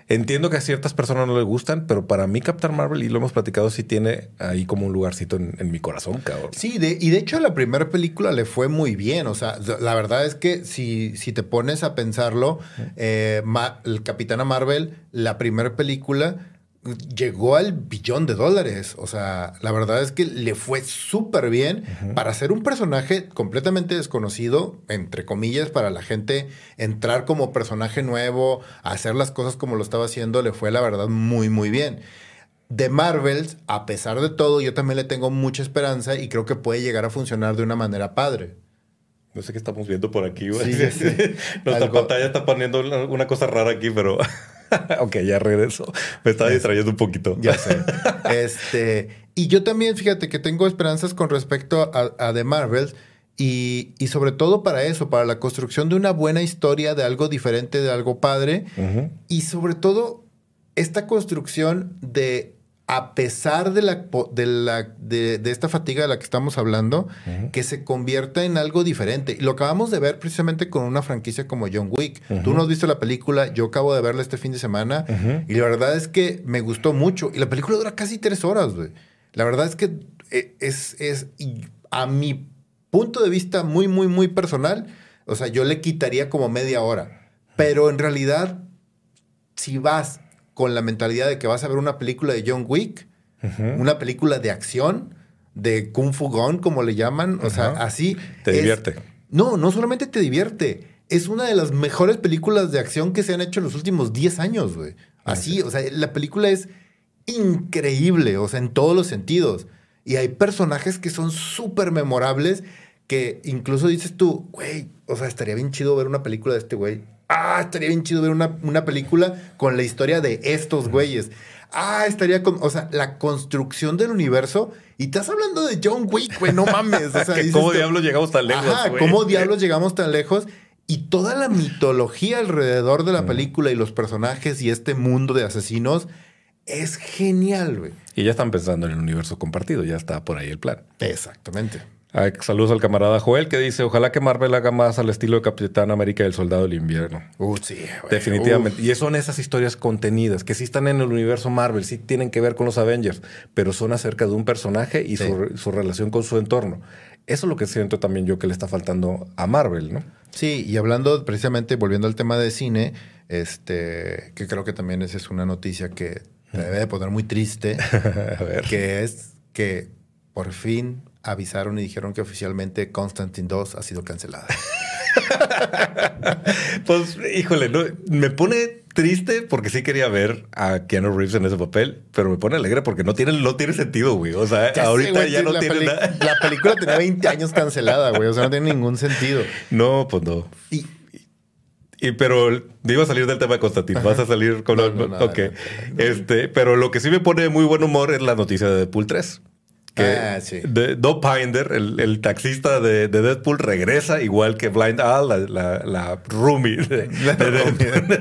Entiendo que a ciertas personas no le gustan, pero para mí Captain Marvel, y lo hemos platicado, sí tiene ahí como un lugarcito en, en mi corazón, cabrón. Sí, de- y de hecho la primera película le fue muy bien. O sea, la verdad es que si, si te pones a pensarlo, eh, Ma- el Capitana Marvel, la primera película llegó al billón de dólares. O sea, la verdad es que le fue súper bien para ser un personaje completamente desconocido, entre comillas, para la gente entrar como personaje nuevo, hacer las cosas como lo estaba haciendo, le fue la verdad muy, muy bien. De Marvels, a pesar de todo, yo también le tengo mucha esperanza y creo que puede llegar a funcionar de una manera padre. No sé qué estamos viendo por aquí, güey. Sí, sí. Nuestra pantalla está poniendo una cosa rara aquí, pero... ok, ya regreso. Me estaba distrayendo un poquito. Ya sé. este, y yo también, fíjate que tengo esperanzas con respecto a, The Marvels. Y, sobre todo para eso, para la construcción de una buena historia, de algo diferente, de algo padre. Y sobre todo, esta construcción de a pesar de, la, de, la, de, esta fatiga de la que estamos hablando, que se convierta en algo diferente. Y lo acabamos de ver precisamente con una franquicia como John Wick. Tú no has visto la película, yo acabo de verla este fin de semana y la verdad es que me gustó mucho. Y la película dura casi tres horas, güey. La verdad es que eh, es, es a mi punto de vista muy, muy, muy personal, o sea, yo le quitaría como media hora. Pero en realidad, si vas con la mentalidad de que vas a ver una película de John Wick, una película de acción, de Kung Fu Gone, como le llaman. O sea, así. Te divierte. No, no solamente te divierte. Es una de las mejores películas de acción que se han hecho en los últimos 10 años, güey. Así, o sea, la película es increíble, o sea, en todos los sentidos. Y hay personajes que son súper memorables que incluso dices tú, güey, o sea, estaría bien chido ver una película de este güey ah, estaría bien chido ver una, película con la historia de estos güeyes. Ah, estaría con, o sea, la construcción del universo. Y estás hablando de John Wick, güey, no mames. O sea, ¿Cómo diablos llegamos tan lejos? Ajá, ¿cómo diablos llegamos tan lejos? Y toda la mitología alrededor de la película y los personajes y este mundo de asesinos es genial, güey. Y ya están pensando en el universo compartido, ya está por ahí el plan. Exactamente. Ah, saludos al camarada Joel que dice, ojalá que Marvel haga más al estilo de Capitán América y el Soldado del Invierno. Uh, sí, Definitivamente. Y son esas historias contenidas que sí están en el universo Marvel, sí tienen que ver con los Avengers, pero son acerca de un personaje y su, relación con su entorno. Eso es lo que siento también yo que le está faltando a Marvel, ¿no? Sí, y hablando precisamente, volviendo al tema de cine, este, que creo que también esa es una noticia que me debe de poner muy triste, a ver. que es que por fin avisaron y dijeron que oficialmente Constantine 2 ha sido cancelada. pues, híjole, me pone triste porque sí quería ver a Keanu Reeves en ese papel, pero me pone alegre porque no tiene, no tiene sentido, güey. O sea, ahorita ya no tiene nada. La película tenía 20 años cancelada, güey. O sea, no tiene ningún sentido. No, pues no. Y, y pero iba a salir del tema de Constantine. Vas a salir con. ok. este, pero lo que sí me pone muy buen humor es la noticia de Deadpool 3 ah, sí. de, Pinder, el, taxista de, Deadpool, regresa, igual que Blind Al, la, la, roomie, de,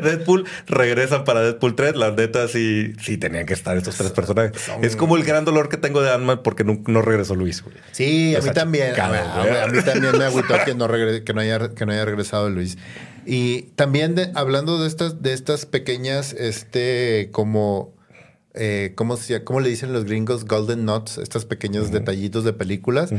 Deadpool, regresan para Deadpool 3. La neta, sí, sí tenían que estar estos tres personajes. Es como el gran dolor que tengo de ant porque no, regresó Luis. Sí, a mí también. a, mí también me agüitó que no, que, no haya, que no haya regresado Luis. Y también hablando de estas, de estas pequeñas, este, como eh, ¿cómo, le dicen los gringos? Golden Nuts, estos pequeños detallitos de películas.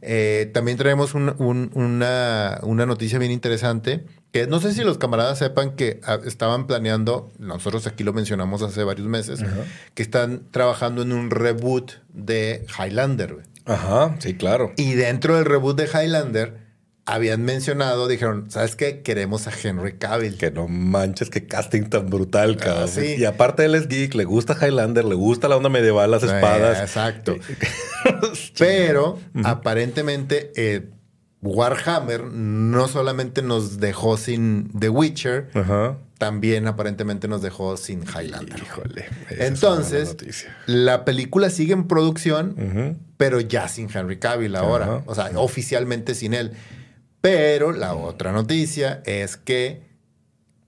Eh, también traemos una, noticia bien interesante, que no sé si los camaradas sepan que ah, estaban planeando, nosotros aquí lo mencionamos hace varios meses, que están trabajando en un reboot de Highlander. Ajá, sí, claro. Y dentro del reboot de Highlander habían mencionado, dijeron, ¿sabes qué? Queremos a Henry Cavill. Que no manches, qué casting tan brutal, ah, cabrón. Y aparte él es geek, le gusta Highlander, le gusta la onda medieval, las espadas. exacto. Pero aparentemente eh, Warhammer no solamente nos dejó sin The Witcher, también aparentemente nos dejó sin Highlander. Híjole. Entonces, la película sigue en producción, pero ya sin Henry Cavill ahora. O sea, oficialmente sin él. Pero la otra noticia es que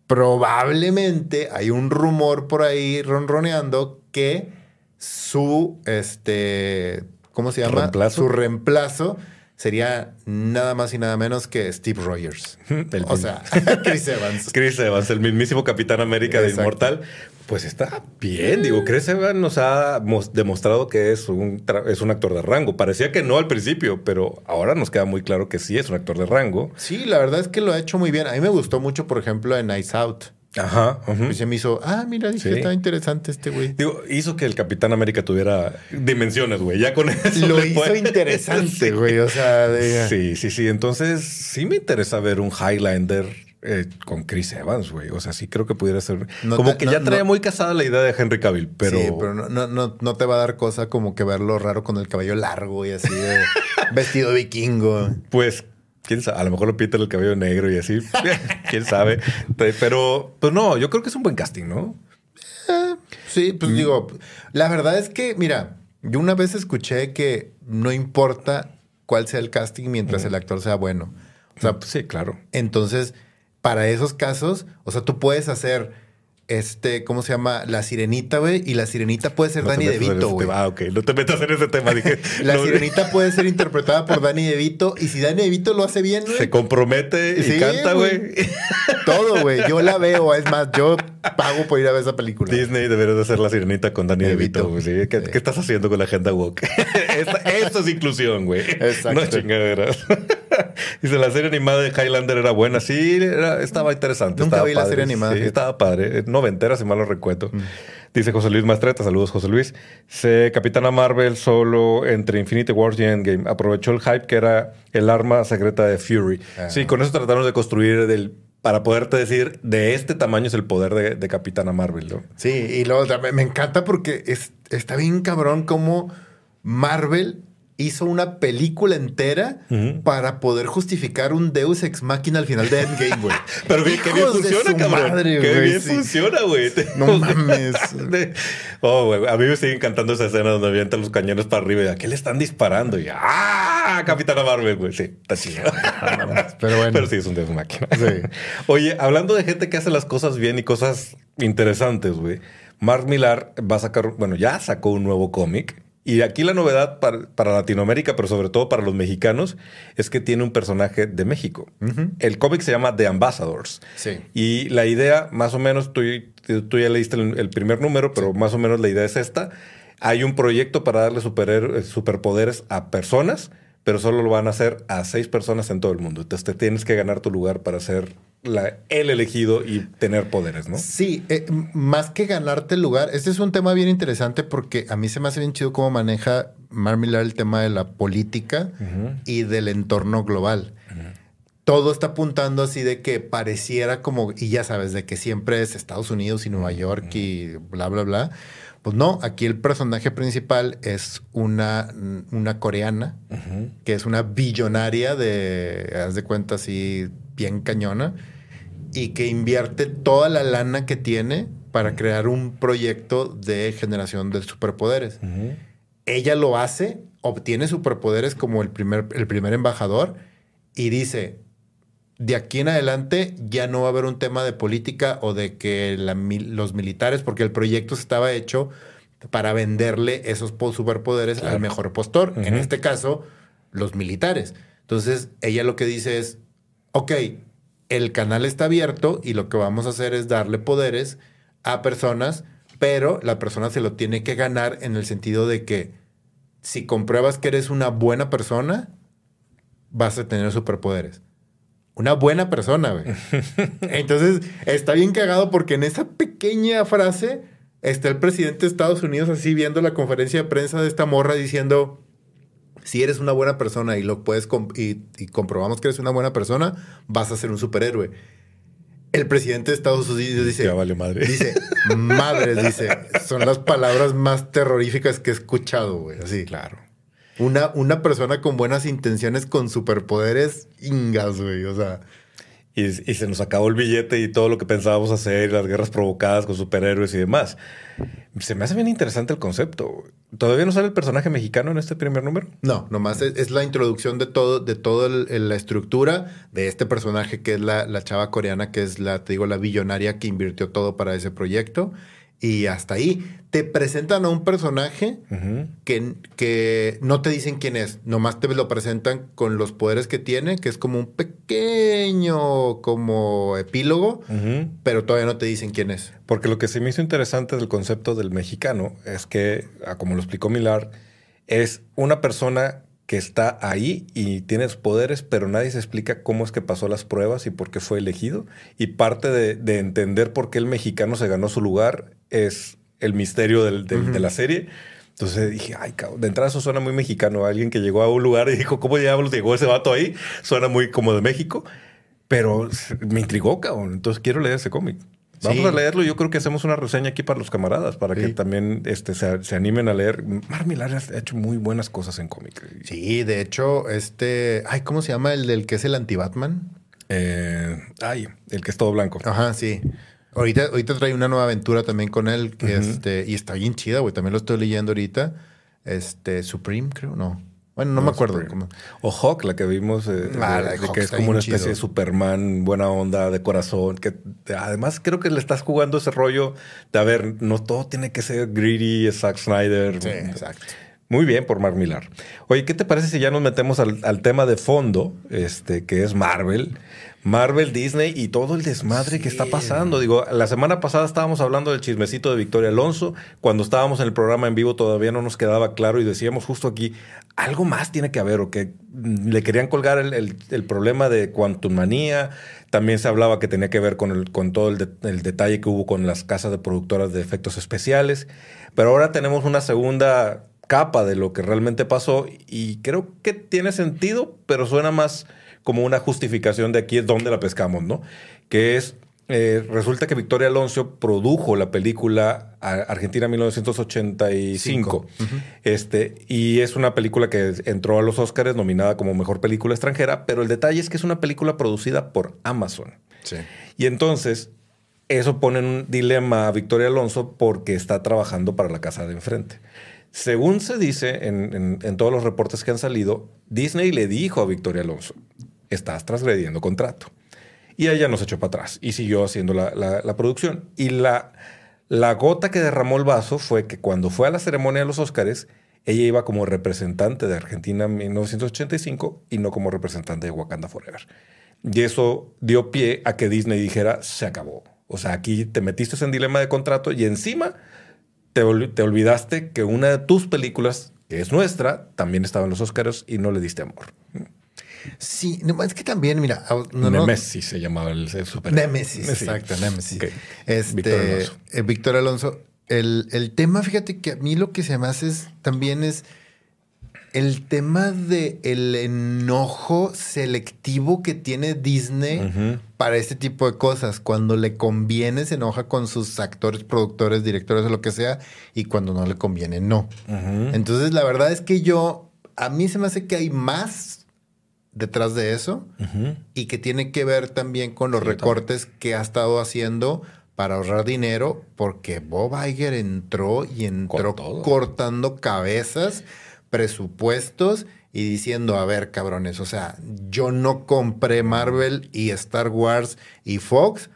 probablemente hay un rumor por ahí ronroneando que su, este, ¿cómo se llama? Su reemplazo sería nada más y nada menos que Steve Rogers. o sea, Chris Evans. Chris Evans, el mismísimo Capitán América de Inmortal. Pues está bien, digo, Chris Evans nos ha demostrado que es un, es un actor de rango. Parecía que no al principio, pero ahora nos queda muy claro que sí es un actor de rango. Sí, la verdad es que lo ha hecho muy bien. A mí me gustó mucho, por ejemplo, en Nice Out. Ajá. se me hizo, ah, mira, dije, Sí. está interesante este güey. Digo, hizo que el Capitán América tuviera dimensiones, güey. Ya con eso. Lo hizo puede- interesante, güey. O sea, de- Sí, sí, sí. Entonces, sí me interesa ver un Highlander eh, con Chris Evans, güey. O sea, sí creo que pudiera ser. No como te- que no- ya traía no- muy casada la idea de Henry Cavill, pero. Sí, pero no, no, no, te va a dar cosa como que verlo raro con el cabello largo y así de vestido vikingo. Pues, quién sabe. A lo mejor lo pintan el cabello negro y así. quién sabe. Pe- Pero, pues no, yo creo que es un buen casting, ¿no? Sí, pues digo, la verdad es que, mira, yo una vez escuché que no importa cuál sea el casting mientras el actor sea bueno. O sea, sí, claro. entonces, para esos casos, o sea, tú puedes hacer este, ¿cómo se llama? La sirenita, güey, y la sirenita puede ser No Danny DeVito, güey. Ah, ok. No te metas en ese tema. Dije. La no, sirenita puede ser interpretada por Danny DeVito, y si Danny DeVito lo hace bien, güey, Se compromete y Sí, canta, güey. todo, güey. Yo la veo, es más, yo pago por ir a ver esa película. Disney debería de hacer la sirenita con Danny DeVito. Güey, ¿sí? ¿Qué, Sí. qué estás haciendo con la agenda woke? Esto es inclusión, güey. Exacto. No chingaderas. Dice, la serie animada de Highlander era buena. Sí, era- estaba interesante. Nunca estaba vi la serie animada, Sí, estaba padre. Noventera, si mal no recuerdo. Dice José Luis Mastreta. Saludos, José Luis. Se Capitana Marvel solo entre Infinity Wars y Endgame. Aprovechó el hype que era el arma secreta de Fury. Ah. Sí, con eso trataron de construir del... Para poderte decir, de este tamaño es el poder de, de Capitana Marvel, ¿no? Sí, y luego me encanta porque es, está bien cabrón cómo Marvel hizo una película entera para poder justificar un Deus Ex Máquina al final de Endgame, güey. Pero bien, que bien funciona, cabrón. madre, güey, bien sí. funciona, güey. No mames. Oh, güey. A mí me sigue encantando esa escena donde avientan los cañones para arriba y a qué le están disparando. Y ¡ah! Capitana Marvel, güey. Sí, está chido. Pero bueno. Pero sí, es un deus máquina. Sí. Oye, hablando de gente que hace las cosas bien y cosas interesantes, güey. Mark Millar va a sacar, bueno, ya sacó un nuevo cómic. Y aquí la novedad para, para Latinoamérica, pero sobre todo para los mexicanos, es que tiene un personaje de México. El cómic se llama The Ambassadors. Sí. Y la idea, más o menos, tú, tú ya leíste el, el primer número, pero más o menos la idea es esta. Hay un proyecto para darle superhéroes- superpoderes a personas, pero solo lo van a hacer a seis personas en todo el mundo. Entonces te tienes que ganar tu lugar para ser la- el elegido y tener poderes, ¿no? Sí, eh, más que ganarte el lugar, este es un tema bien interesante porque a mí se me hace bien chido cómo maneja Mark Millar el tema de la política y del entorno global. Todo está apuntando así de que pareciera como, y ya sabes, de que siempre es Estados Unidos y Nueva York y bla, bla, bla. Pues no, aquí el personaje principal es una, una coreana que es una billonaria de, haz de cuenta así, bien cañona y que invierte toda la lana que tiene para crear un proyecto de generación de superpoderes. Ella lo hace, obtiene superpoderes como el primer, el primer embajador y dice, de aquí en adelante ya no va a haber un tema de política o de que la los militares, porque el proyecto estaba hecho para venderle esos po- superpoderes Claro. al mejor postor, en este caso, los militares. Entonces, ella lo que dice es, ok, el canal está abierto y lo que vamos a hacer es darle poderes a personas, pero la persona se lo tiene que ganar en el sentido de que si compruebas que eres una buena persona, vas a tener superpoderes. Una buena persona, güey. Entonces, está bien cagado porque en esa pequeña frase está el presidente de Estados Unidos así viendo la conferencia de prensa de esta morra diciendo, si eres una buena persona y lo puedes comp- y, y comprobamos que eres una buena persona, vas a ser un superhéroe. El presidente de Estados Unidos dice, Ya vale madre. dice, madres, dice, son las palabras más terroríficas que he escuchado, güey. Así. Claro. Una, una persona con buenas intenciones, con superpoderes, ingas, güey. O sea, Y, se nos acabó el billete y todo lo que pensábamos hacer, las guerras provocadas con superhéroes y demás. Se me hace bien interesante el concepto. ¿Todavía no sale el personaje mexicano en este primer número? no, nomás es, es la introducción de todo, de toda la estructura de este personaje que es la, la chava coreana, que es la, te digo, la billonaria que invirtió todo para ese proyecto. Y hasta ahí te presentan a un personaje que, que no te dicen quién es, nomás te lo presentan con los poderes que tiene, que es como un pequeño como epílogo, pero todavía no te dicen quién es. Porque lo que se me hizo interesante del concepto del mexicano es que, ah, como lo explicó Milar, es una persona que está ahí y tienes poderes, pero nadie se explica cómo es que pasó las pruebas y por qué fue elegido. Y parte de, entender por qué el mexicano se ganó su lugar es el misterio de la serie. Entonces dije, ay, cabrón, de entrada eso suena muy mexicano. Alguien que llegó a un lugar y dijo, ¿cómo diablos llegó ese vato ahí? Suena muy como de México, pero me intrigó, cabrón. Entonces quiero leer ese cómic. Vamos a leerlo. Yo creo que hacemos una reseña aquí para los camaradas, para que también este, se, animen a leer. Mar Millar ha hecho muy buenas cosas en cómic. Sí, de hecho, este. Ay, ¿cómo se llama el del que es el anti-Batman? Eh, ay, el que es todo blanco. Ajá, sí. Ahorita, ahorita trae una nueva aventura también con él, que este, y está bien chida, güey. También lo estoy leyendo ahorita. Este, Supreme, creo, no. Bueno, no, me acuerdo. O Hawk, la que vimos, eh, ah, de, que es como una especie de Superman, buena onda, de corazón. Que además creo que le estás jugando ese rollo de, a ver, no todo tiene que ser greedy, Zack Snyder. Sí, exacto. Muy bien por Mark Millar. Oye, ¿qué te parece si ya nos metemos al, al tema de fondo, este, que es Marvel? Marvel, Disney y todo el desmadre que está pasando. Digo, la semana pasada estábamos hablando del chismecito de Victoria Alonso. Cuando estábamos en el programa en vivo todavía no nos quedaba claro y decíamos justo aquí, algo más tiene que haber o que le querían colgar el, problema de Quantum Manía. También se hablaba que tenía que ver con, el, con todo el, el detalle que hubo con las casas de productoras de efectos especiales. Pero ahora tenemos una segunda capa de lo que realmente pasó y creo que tiene sentido, pero suena más como una justificación de aquí es donde la pescamos, ¿no? Que es, eh, resulta que Victoria Alonso produjo la película Argentina 1985, este, y es una película que entró a los Oscars nominada como Mejor Película Extranjera, pero el detalle es que es una película producida por Amazon. Sí. Y entonces... Eso pone en un dilema a Victoria Alonso porque está trabajando para la casa de enfrente. Según se dice en, todos los reportes que han salido, Disney le dijo a Victoria Alonso, estás transgrediendo contrato. Y ella nos echó para atrás y siguió haciendo la, producción. Y la, la gota que derramó el vaso fue que cuando fue a la ceremonia de los Óscares, ella iba como representante de Argentina en 1985 y no como representante de Wakanda Forever. Y eso dio pie a que Disney dijera, se acabó. O sea, aquí te metiste en dilema de contrato y encima te, te olvidaste que una de tus películas, que es nuestra, también estaba en los Óscares y no le diste amor. Sí, es que también, mira. Nemesis se llamaba el, super. Nemesis, exacto, Nemesis. Este, Víctor Alonso. Eh, el, tema, fíjate que a mí lo que se me hace es, también es el tema de el enojo selectivo que tiene Disney para este tipo de cosas. Cuando le conviene, se enoja con sus actores, productores, directores o lo que sea, y cuando no le conviene, no. Entonces, la verdad es que yo, a mí se me hace que hay más detrás de eso y que tiene que ver también con los recortes que ha estado haciendo para ahorrar dinero, porque Bob Iger entró y entró cortando cabezas, presupuestos y diciendo, a ver, cabrones, o sea, yo no compré Marvel y Star Wars y Fox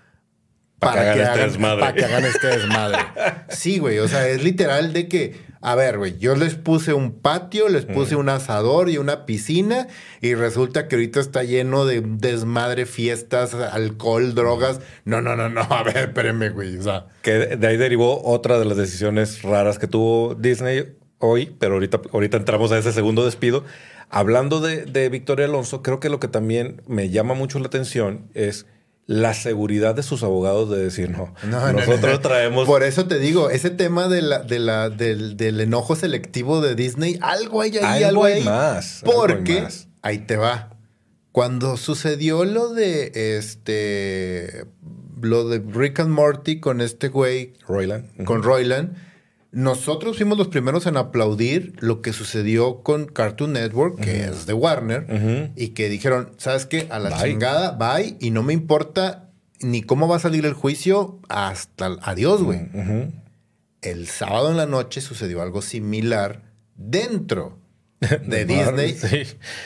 para, que, hagan, este para que hagan este desmadre. sí, güey, o sea, es literal de que a ver, güey, yo les puse un patio, les puse un asador y una piscina y resulta que ahorita está lleno de desmadre, fiestas, alcohol, drogas. No, no, no, no, a ver, espérenme, güey. O sea. Que de ahí derivó otra de las decisiones raras que tuvo Disney hoy, pero ahorita, ahorita entramos a ese segundo despido. Hablando de, de Victoria Alonso, creo que lo que también me llama mucho la atención es la seguridad de sus abogados de decir no. nosotros traemos. Por eso te digo, ese tema de la, de la, del, enojo selectivo de Disney, algo hay ahí, algo, hay más. Porque ahí te va. Cuando sucedió lo de este. Lo de Rick and Morty con este güey. Royland. Con Royland nosotros fuimos los primeros en aplaudir lo que sucedió con Cartoon Network, que es de Warner, y que dijeron, ¿sabes qué? A la chingada, bye, y no me importa ni cómo va a salir el juicio, hasta adiós, güey. El sábado en la noche sucedió algo similar dentro de Disney.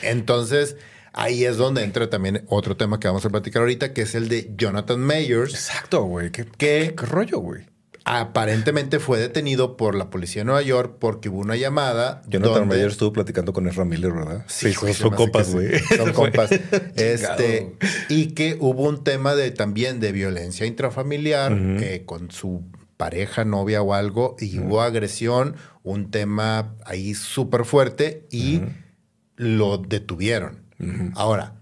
Entonces, ahí es donde entra también otro tema que vamos a platicar ahorita, que es el de Jonathan Mayers. Exacto, güey. ¿Qué, qué rollo, güey? Aparentemente fue detenido por la policía de Nueva York porque hubo una llamada. Jonathan donde... Mayer estuvo platicando con Ezra Miller, ¿verdad? Sí, son, compas, güey. Son compas. este, y que hubo un tema de también de violencia intrafamiliar eh, con su pareja, novia o algo, y hubo agresión, un tema ahí súper fuerte y lo detuvieron. Ahora,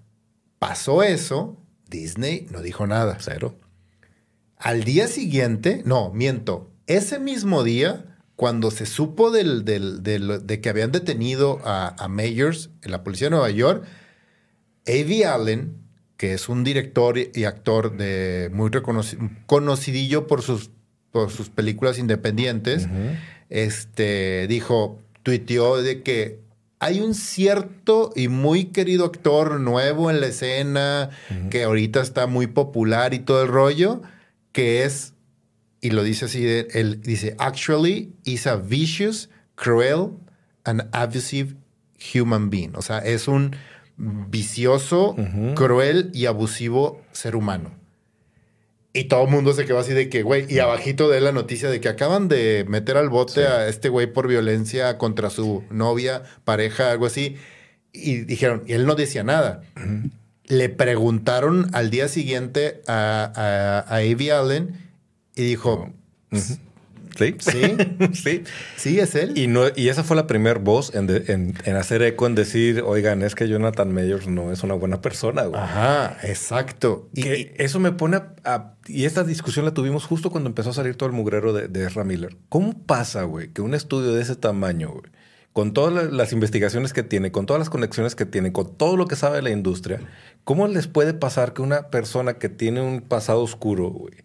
pasó eso, Disney no dijo nada. Cero. Al día siguiente, no, miento, ese mismo día, cuando se supo del, del- del- de que habían detenido a, a Mayors en la policía de Nueva York, Avi Allen, que es un director y actor de muy reconoci- conocidillo por sus, por sus películas independientes, este, dijo, tuiteó de que hay un cierto y muy querido actor nuevo en la escena, que ahorita está muy popular y todo el rollo, que es, y lo dice así, él dice, actually is a vicious, cruel and abusive human being. O sea, es un vicioso, cruel y abusivo ser humano. Y todo el mundo se quedó así de que, güey, y abajito de la noticia de que acaban de meter al bote a este güey por violencia contra su novia, pareja, algo así. Y dijeron, y él no decía nada. Le preguntaron al día siguiente a, a, Allen y dijo, ¿Sí? ¿Sí? sí. sí, es él. Y, no, y esa fue la primera voz en, de- en- en hacer eco, en decir, oigan, es que Jonathan Mayors no es una buena persona, güey. Ajá, exacto. Y, eso me pone a, a- Y esta discusión la tuvimos justo cuando empezó a salir todo el mugrero de, de Ezra Miller. ¿Cómo pasa, güey, que un estudio de ese tamaño, güey, con todas la- las investigaciones que tiene, con todas las conexiones que tiene, con todo lo que sabe de la industria, ¿cómo les puede pasar que una persona que tiene un pasado oscuro, güey,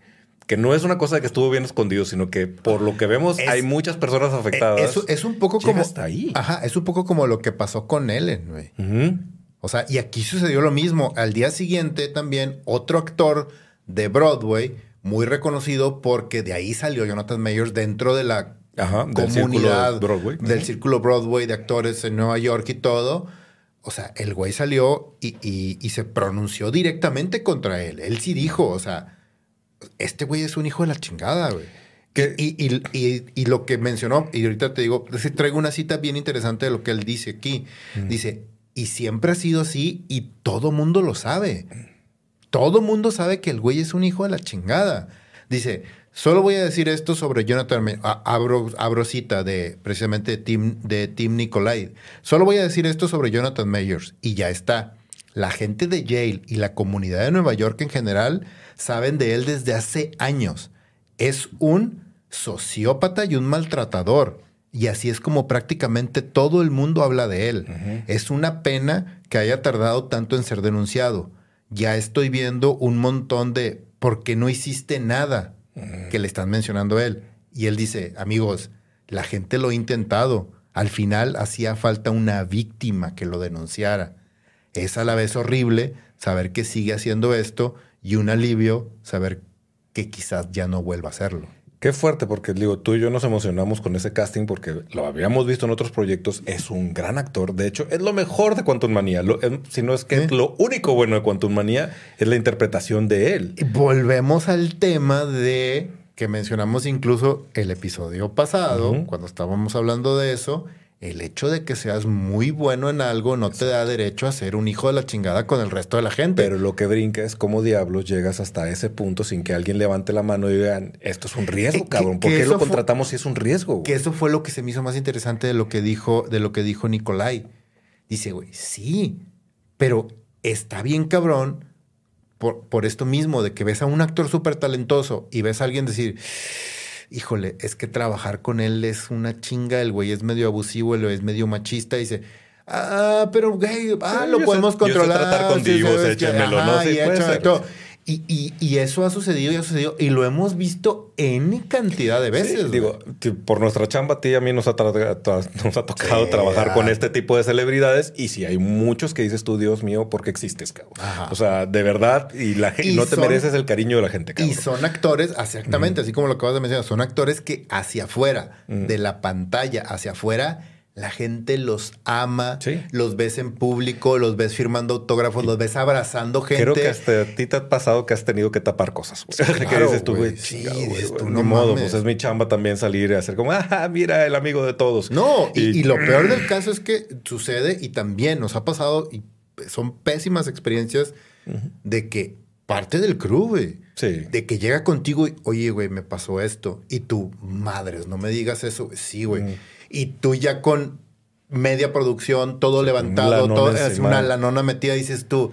que no es una cosa que estuvo bien escondido, sino que por lo que vemos Es- hay muchas personas afectadas? Es, es un poco como. hasta ahí. Ajá, es un poco como lo que pasó con Ellen, güey. O sea, y aquí sucedió lo mismo. Al día siguiente también otro actor de Broadway, muy reconocido porque de ahí salió Jonathan Mayors dentro de la Ajá, del círculo comunidad Broadway. del círculo Broadway de actores en Nueva York y todo. O sea, el güey salió y, y- y se pronunció directamente contra él. Él sí dijo, o sea, este güey es un hijo de la chingada, güey. Y, y- lo que mencionó, y ahorita te digo, traigo una cita bien interesante de lo que él dice aquí. Dice, y siempre ha sido así y todo mundo lo sabe. Todo mundo sabe que el güey es un hijo de la chingada. Dice, solo voy a decir esto sobre Jonathan, abro, abro cita de precisamente Tim, de Tim Nicolai. Solo voy a decir esto sobre Jonathan Mayors y ya está. La gente de Yale y la comunidad de Nueva York en general saben de él desde hace años. Es un sociópata y un maltratador. Y así es como prácticamente todo el mundo habla de él. Es una pena que haya tardado tanto en ser denunciado. Ya estoy viendo un montón de ¿por qué no hiciste nada? Que le están mencionando a él. Y él dice, amigos, la gente lo ha intentado. Al final hacía falta una víctima que lo denunciara. Es a la vez horrible saber que sigue haciendo esto y un alivio saber que quizás ya no vuelva a hacerlo. Qué fuerte, porque digo, tú y yo nos emocionamos con ese casting porque lo habíamos visto en otros proyectos. Es un gran actor. De hecho, es lo mejor de Quantum Manía. Lo- es- si no es que lo único bueno de Quantum Manía es la interpretación de él. Y volvemos al tema de que mencionamos incluso el episodio pasado, cuando estábamos hablando de eso. El hecho de que seas muy bueno en algo no te da derecho a ser un hijo de la chingada con el resto de la gente. Pero lo que brinca es cómo diablos llegas hasta ese punto sin que alguien levante la mano y digan, esto es un riesgo, Eh, que- cabrón. ¿Por qué lo fue- contratamos si es un riesgo? güey? Que eso fue lo que se me hizo más interesante de lo que dijo, de lo que dijo Nicolai. Dice, güey, sí, pero está bien cabrón por, por esto mismo, de que ves a un actor súper talentoso y ves a alguien decir, híjole, es que trabajar con él es una chinga, el güey es medio abusivo, el güey es medio machista, y dice, ah, pero güey, ah, Sí, lo podemos sé- yo sé controlar. tratar con sí, échamelo, ¿no? Sí, y puede échame ser. Y, y- y eso ha sucedido y ha sucedido y lo hemos visto en cantidad de veces. Sí, digo, por nuestra chamba, a ti y a mí nos ha, nos tocado Sí, trabajar con este tipo de celebridades. Y si hay muchos que dices tú, Dios mío, ¿por qué existes, cabrón? Ajá. O sea, de verdad, y la gente Y no te mereces el cariño de la gente, cabrón. Y son actores, exactamente, así como lo acabas de mencionar, son actores que hacia afuera de la pantalla, hacia afuera, la gente los ama, Sí. los ves en público, los ves firmando autógrafos, los ves abrazando gente. Creo que hasta a ti te ha pasado que has tenido que tapar cosas. güey. que claro, dices tú, güey. Sí, dices tú, no ni modo, pues es mi chamba también salir y hacer como, ah, mira, el amigo de todos. No, y, y lo peor del caso es que sucede y también nos ha pasado y son pésimas experiencias de que parte del crew, güey. Sí. De que llega contigo y, oye, güey, me pasó esto. Y tú, madres, no me digas eso. Sí, güey. Mm. Y tú ya con media producción, todo levantado, todo, es una lanona metida, dices tú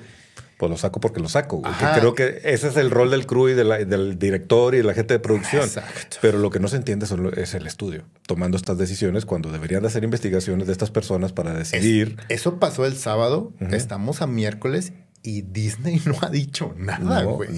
pues lo saco porque lo saco. creo que ese es el rol del crew y del director y de la gente de producción. Exacto. Pero lo que no se entiende es el estudio, tomando estas decisiones cuando deberían de hacer investigaciones de estas personas para decidir. eso pasó el sábado, estamos a miércoles y Disney no ha dicho nada, güey.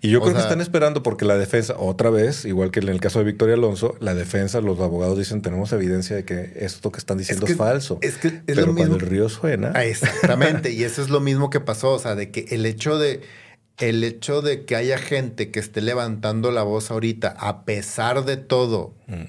Y yo creo que están esperando porque la defensa, otra vez, igual que en el caso de Victoria Alonso, la defensa, los abogados dicen, tenemos evidencia de que esto que están diciendo es, falso. Es que es Pero lo cuando el río suena. Ah, exactamente. y eso es lo mismo que pasó. O sea, de que el hecho de el hecho de que haya gente que esté levantando la voz ahorita, a pesar de todo, mm.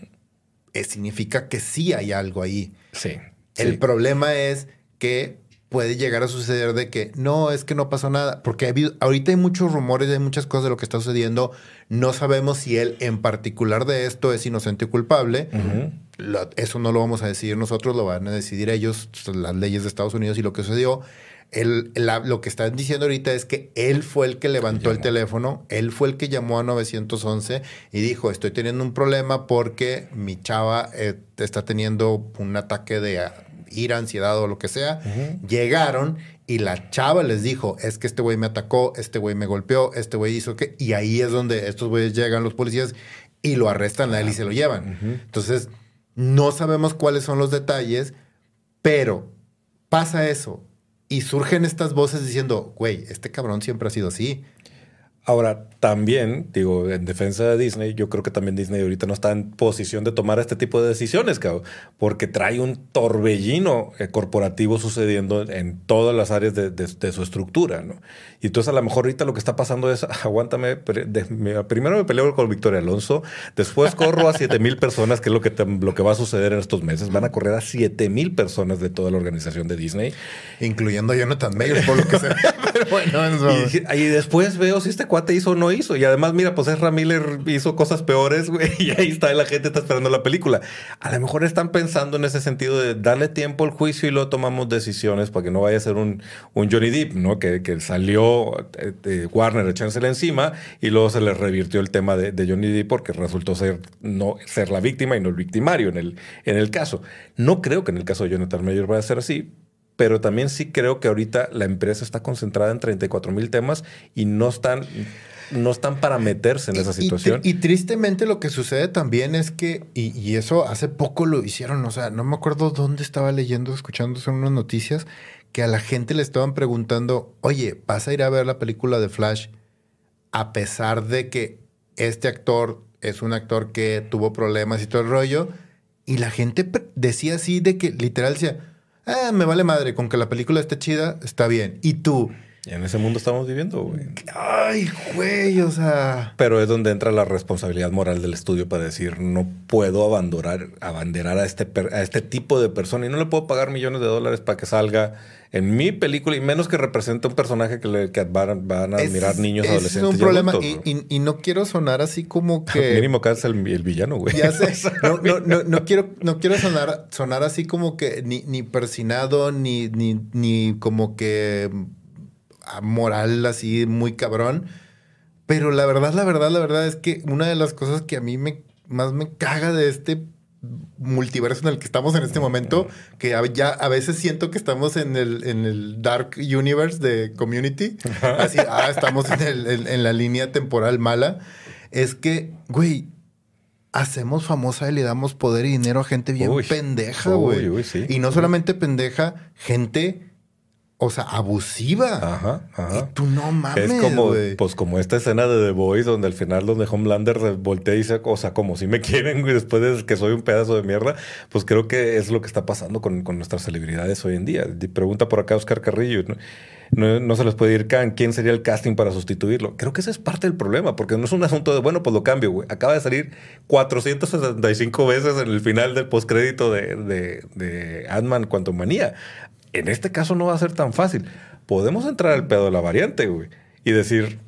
eh, significa que sí hay algo ahí. Sí. El problema es que puede llegar a suceder de que no, es que no pasó nada, porque ahorita hay muchos rumores, hay muchas cosas de lo que está sucediendo, no sabemos si él en particular de esto es inocente o culpable, eso no lo vamos a decidir nosotros, lo van a decidir ellos, las leyes de Estados Unidos y lo que sucedió. lo que están diciendo ahorita es que él fue el que levantó el teléfono, él fue el que llamó a 911 y dijo, estoy teniendo un problema porque mi chava eh, está teniendo un ataque de ira, ansiedad o lo que sea, llegaron y la chava les dijo, es que este güey me atacó, este güey me golpeó, este güey hizo que... Y ahí es donde estos güeyes llegan los policías y lo arrestan a él y se lo llevan. Entonces, no sabemos cuáles son los detalles, pero pasa eso. Y surgen estas voces diciendo, güey, este cabrón siempre ha sido así. Ahora, también, digo, en defensa de Disney, yo creo que también Disney ahorita no está en posición de tomar este tipo de decisiones, cabrón, porque trae un torbellino eh, corporativo sucediendo en todas las áreas de, su estructura, ¿no? Y entonces a lo mejor ahorita lo que está pasando es, aguántame, primero me peleo con Victoria Alonso, después corro a 7 mil personas, que es lo que, lo que va a suceder en estos meses. Van a correr a 7 mil personas de toda la organización de Disney. Incluyendo a Jonathan Mayer, por lo que se. Pero bueno, y, y después veo si este cuate hizo o no hizo. Y además, mira, pues Ezra Miller hizo cosas peores, güey, y ahí está, la gente está esperando la película. A lo mejor están pensando en ese sentido de darle tiempo al juicio y luego tomamos decisiones para que no vaya a ser un, Johnny Depp, ¿no? Que, salió eh, Warner echándosela encima y luego se le revirtió el tema de, de, Johnny Depp porque resultó ser, no, ser la víctima y no el victimario en el, en el caso. No creo que en el caso de Jonathan Mayer vaya a ser así, pero también sí creo que ahorita la empresa está concentrada en 34 mil temas y no están, no están para meterse en esa situación. Y, tristemente lo que sucede también es que, y, eso hace poco lo hicieron, o sea, no me acuerdo dónde estaba leyendo, escuchando son unas noticias, que a la gente le estaban preguntando, oye, ¿vas a ir a ver la película de Flash a pesar de que este actor es un actor que tuvo problemas y todo el rollo? Y la gente decía así de que literal decía, ah, me vale madre, con que la película esté chida, está bien. Y tú. Y en ese mundo estamos viviendo, güey. Ay, güey, o sea. Pero es donde entra la responsabilidad moral del estudio para decir, no puedo abandonar, abanderar a este, a este tipo de persona y no le puedo pagar millones de dólares para que salga en mi película, y menos que represente un personaje que, le, van, a admirar niños adolescentes. Es un problema, y, no quiero sonar así como que. Mínimo que es el, villano, güey. Ya sé. No, no, no, quiero, no quiero sonar, sonar así como que ni, ni persinado, ni, ni, ni como que moral así muy cabrón. Pero la verdad, la verdad, la verdad es que una de las cosas que a mí me, más me caga de este multiverso en el que estamos en este momento, que ya a veces siento que estamos en el, en el Dark Universe de Community. Así, ah, estamos en, la línea temporal mala. Es que, güey, hacemos famosa y le damos poder y dinero a gente bien pendeja, güey. Y no solamente pendeja, gente o sea, abusiva. Ajá, ajá. tú no mames. Es como, pues como esta escena de The Boys, donde al final donde Homelander voltea y dice, o sea, como si me quieren, güey, después de que soy un pedazo de mierda, pues creo que es lo que está pasando con, nuestras celebridades hoy en día. Pregunta por acá Oscar Carrillo. ¿no? No, se les puede ir quién sería el casting para sustituirlo. Creo que ese es parte del problema, porque no es un asunto de, bueno, pues lo cambio, güey. Acaba de salir 465 veces en el final del postcrédito de, de, de Ant-Man Manía en este caso no va a ser tan fácil. Podemos entrar al pedo de la variante, güey, y decir,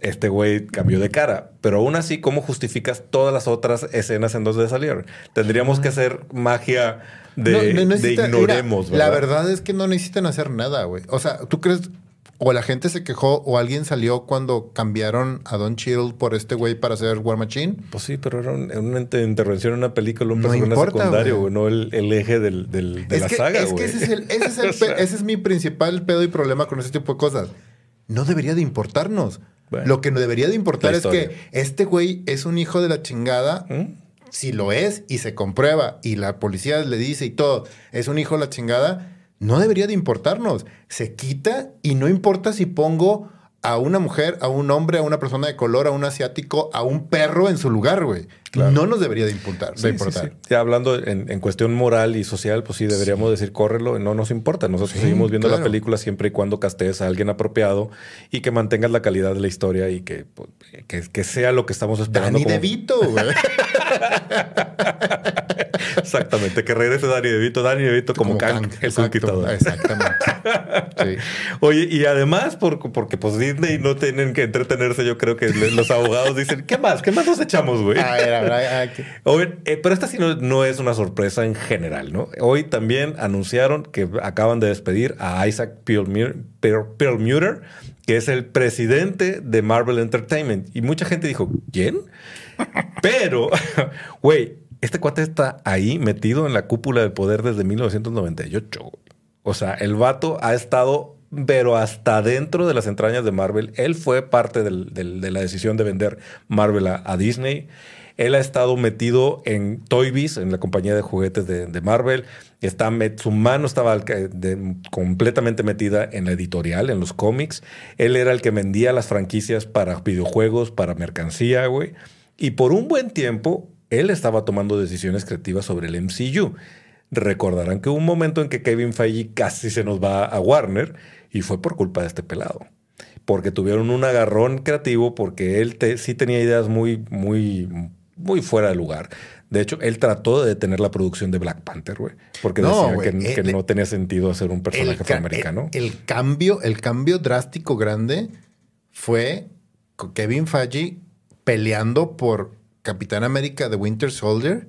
este güey cambió de cara. Pero aún así, ¿cómo justificas todas las otras escenas en donde salieron? Tendríamos que hacer magia de, ignoremos, La verdad es que no necesitan hacer nada, güey. O sea, ¿tú crees o la gente se quejó o alguien salió cuando cambiaron a Don Cheadle por este güey para hacer War Machine. Pues sí, pero era un- una int- intervención en una película, un No personaje importa, secundario, güey. no el, el eje del, del- de es la que, saga, es que ese es, el- ese es el O sea, pe- ese es mi principal pedo y problema con ese tipo de cosas. No debería de importarnos. Bueno. Lo que no debería de importar es que este güey es un hijo de la chingada. ¿Mm? Si lo es y se comprueba y la policía le dice y todo, es un hijo de la chingada, no debería de importarnos. Se quita y no importa si pongo a una mujer, a un hombre, a una persona de color, a un asiático, a un perro en su lugar, güey. Claro. No nos debería de importar. Sí, de importar. sí. Ya hablando en, en cuestión moral y social, pues sí, deberíamos decir, córrelo, no nos importa. Nosotros seguimos viendo la película siempre y cuando castees a alguien apropiado y que mantengas la calidad de la historia y que, pues, que, que sea lo que estamos esperando. Como- DeVito, güey. Exactamente, que regrese Danny DeVito, Danny DeVito como, Kang, el exacto, conquistador. Exactamente. Sí. Oye, y además, por- porque pues Disney no tienen que entretenerse, yo creo que los abogados dicen, ¿qué más? ¿Qué más nos echamos, güey? A ver, a ver, a ver, Oye, eh, pero esta sí no, no es una sorpresa en general, ¿no? Hoy también anunciaron que acaban de despedir a Isaac Perlmutter, Per- Perlmutter, que es el presidente de Marvel Entertainment. Y mucha gente dijo, ¿quién? Pero, güey, este cuate está ahí metido en la cúpula del poder desde 1998. güey. O sea, el vato ha estado, pero hasta dentro de las entrañas de Marvel. Él fue parte de la decisión de vender Marvel a, Disney. Él ha estado metido en Toy Biz, en la compañía de juguetes de, Marvel. Está su mano estaba completamente metida en la editorial, en los cómics. Él era el que vendía las franquicias para videojuegos, para mercancía, güey. Y por un buen tiempo, él estaba tomando decisiones creativas sobre el MCU. Recordarán que hubo un momento en que Kevin Feige casi se nos va a Warner y fue por culpa de este pelado. Porque tuvieron un agarrón creativo, porque él te- sí tenía ideas muy, muy, muy fuera de lugar. De hecho, él trató de detener la producción de Black Panther, güey. Porque No, decía que, eh, que no tenía sentido hacer un personaje ca- afroamericano. El, el cambio, el cambio drástico grande fue con Kevin Feige peleando por Capitán América de Winter Soldier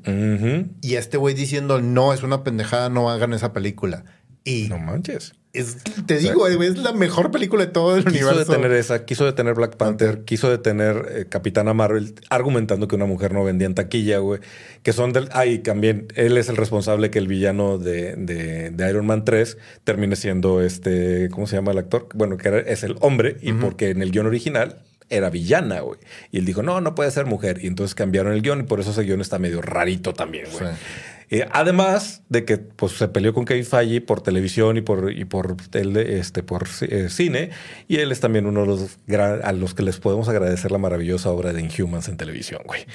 y este güey diciendo no es una pendejada, no hagan esa película. Y No manches. es, te digo, güey, es la mejor película de todo el Quiso universo. detener esa, quiso detener Black Panther, quiso detener eh, Capitana Marvel, argumentando que una mujer no vendía en taquilla, güey. Que son del. Ay, también él es el responsable que el villano de, de- de Iron Man 3 termine siendo este. ¿Cómo se llama el actor? Bueno, que es el hombre, y porque en el guion original era villana, güey. Y él dijo, no, no puede ser mujer. Y entonces cambiaron el guion, y por eso ese guion está medio rarito también, güey. Sí. Eh, además de que pues, se peleó con Kevin Feige por televisión y por, y por, tele- este, por eh, cine. Y él es también uno de los a los que les podemos agradecer la maravillosa obra de Inhumans en televisión, güey.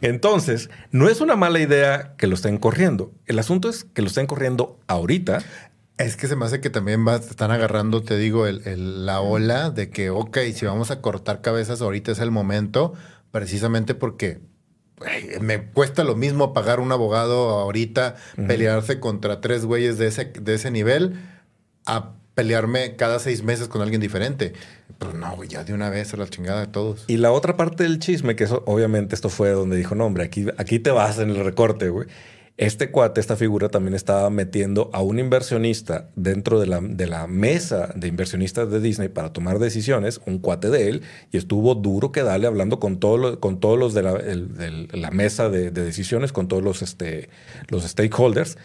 Entonces, no es una mala idea que lo estén corriendo. El asunto es que lo estén corriendo ahorita. Es que se me hace que también están agarrando, te digo, el, el- la ola de que, ok, si vamos a cortar cabezas, ahorita es el momento, precisamente porque me cuesta lo mismo pagar un abogado ahorita, pelearse contra tres güeyes de ese, de ese nivel, a pelearme cada seis meses con alguien diferente. Pero no, güey, ya de una vez a la chingada de todos. Y la otra parte del chisme, que eso, obviamente esto fue donde dijo, no, hombre, aquí, aquí te vas en el recorte, güey. Este cuate, esta figura también estaba metiendo a un inversionista dentro de la, de la mesa de inversionistas de Disney para tomar decisiones, un cuate de él, y estuvo duro que dale hablando con, todo lo- con todos los de la, el- del- la mesa de, de decisiones, con todos los, este, los stakeholders,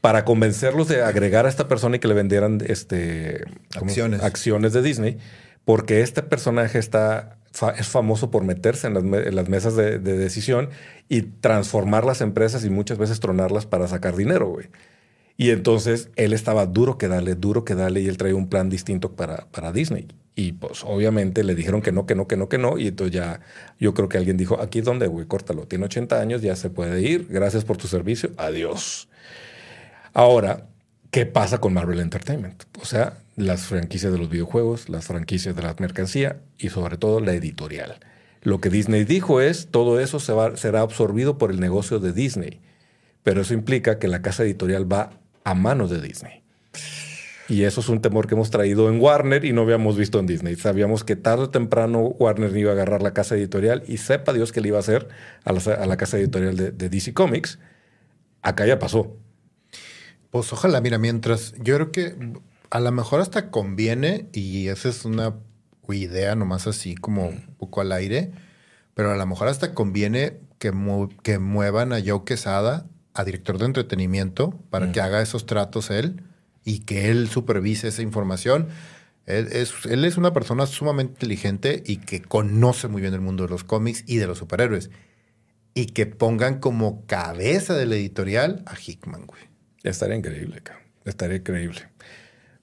para convencerlos de agregar a esta persona y que le vendieran este. Acciones. acciones de Disney, porque este personaje está, fa- es famoso por meterse en las, me- en las mesas de, de decisión y transformar las empresas y muchas veces tronarlas para sacar dinero, güey. Y entonces él estaba duro que dale, duro que dale, y él traía un plan distinto para, para Disney. Y pues obviamente le dijeron que no, que no, que no, que no. Y entonces ya yo creo que alguien dijo, aquí es donde, güey, córtalo. Tiene 80 años, ya se puede ir. Gracias por tu servicio. Adiós. Ahora, ¿qué pasa con Marvel Entertainment? O sea, las franquicias de los videojuegos, las franquicias de la mercancía y sobre todo la editorial. Lo que Disney dijo es, todo eso será absorbido por el negocio de Disney. Pero eso implica que la casa editorial va a manos de Disney. Y eso es un temor que hemos traído en Warner y no habíamos visto en Disney. Sabíamos que tarde o temprano Warner iba a agarrar la casa editorial y sepa Dios que le iba a hacer a la, a la casa editorial de, de DC Comics. Acá ya pasó. Pues ojalá, mira, mientras yo creo que a lo mejor hasta conviene, y esa es una idea nomás así como un poco al aire, pero a lo mejor hasta conviene que, que muevan a Joe Quesada a director de entretenimiento para que haga esos tratos él y que él supervise esa información. Él es, él es una persona sumamente inteligente y que conoce muy bien el mundo de los cómics y de los superhéroes. Y que pongan como cabeza del editorial a Hickman, güey. Estaría increíble, cabrón. Estaría increíble.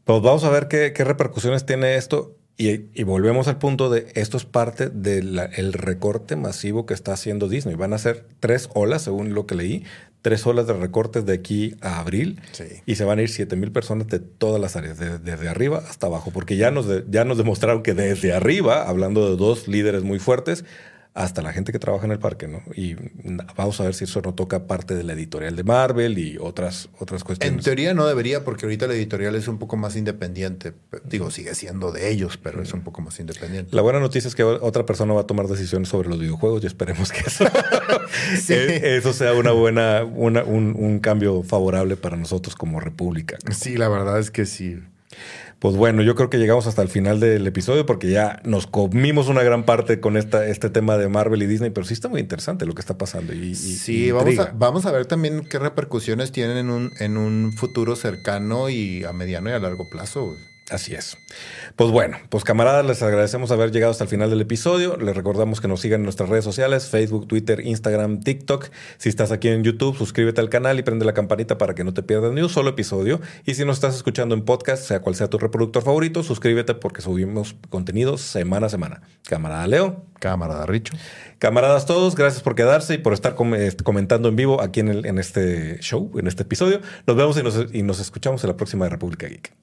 Pues vamos a ver qué, repercusiones tiene esto. Y, volvemos al punto de esto es parte del recorte masivo que está haciendo Disney. Van a ser tres olas, según lo que leí, tres olas de recortes de aquí a abril. Y se van a ir 7 mil personas de todas las áreas, desde arriba hasta abajo. Porque ya nos, ya nos demostraron que desde arriba, hablando de dos líderes muy fuertes, hasta la gente que trabaja en el parque, ¿no? Y vamos a ver si eso no toca parte de la editorial de Marvel y otras, otras cuestiones. En teoría no debería, porque ahorita la editorial es un poco más independiente. Digo, sigue siendo de ellos, pero es un poco más independiente. La buena noticia es que otra persona va a tomar decisiones sobre los videojuegos y esperemos que eso, e-, eso sea una buena, una, un, un cambio favorable para nosotros como república. Sí, la verdad es que sí. Pues bueno, yo creo que llegamos hasta el final del episodio porque ya nos comimos una gran parte con esta, este tema de Marvel y Disney, pero sí está muy interesante lo que está pasando. Y, sí, vamos a, vamos a, ver también qué repercusiones tienen en un, en un futuro cercano y a mediano y a largo plazo. Así es. Pues bueno, pues camaradas, les agradecemos haber llegado hasta el final del episodio. Les recordamos que nos sigan en nuestras redes sociales, Facebook, Twitter, Instagram, TikTok. Si estás aquí en YouTube, suscríbete al canal y prende la campanita para que no te pierdas ni un solo episodio. Y si nos estás escuchando en podcast, sea cual sea tu reproductor favorito, suscríbete porque subimos contenido semana a semana. Camarada Leo. Camarada Richo. Camaradas todos, gracias por quedarse y por estar este, comentando en vivo aquí en, en, este show, en este episodio. Nos vemos y nos, y nos escuchamos en la próxima de República Geek.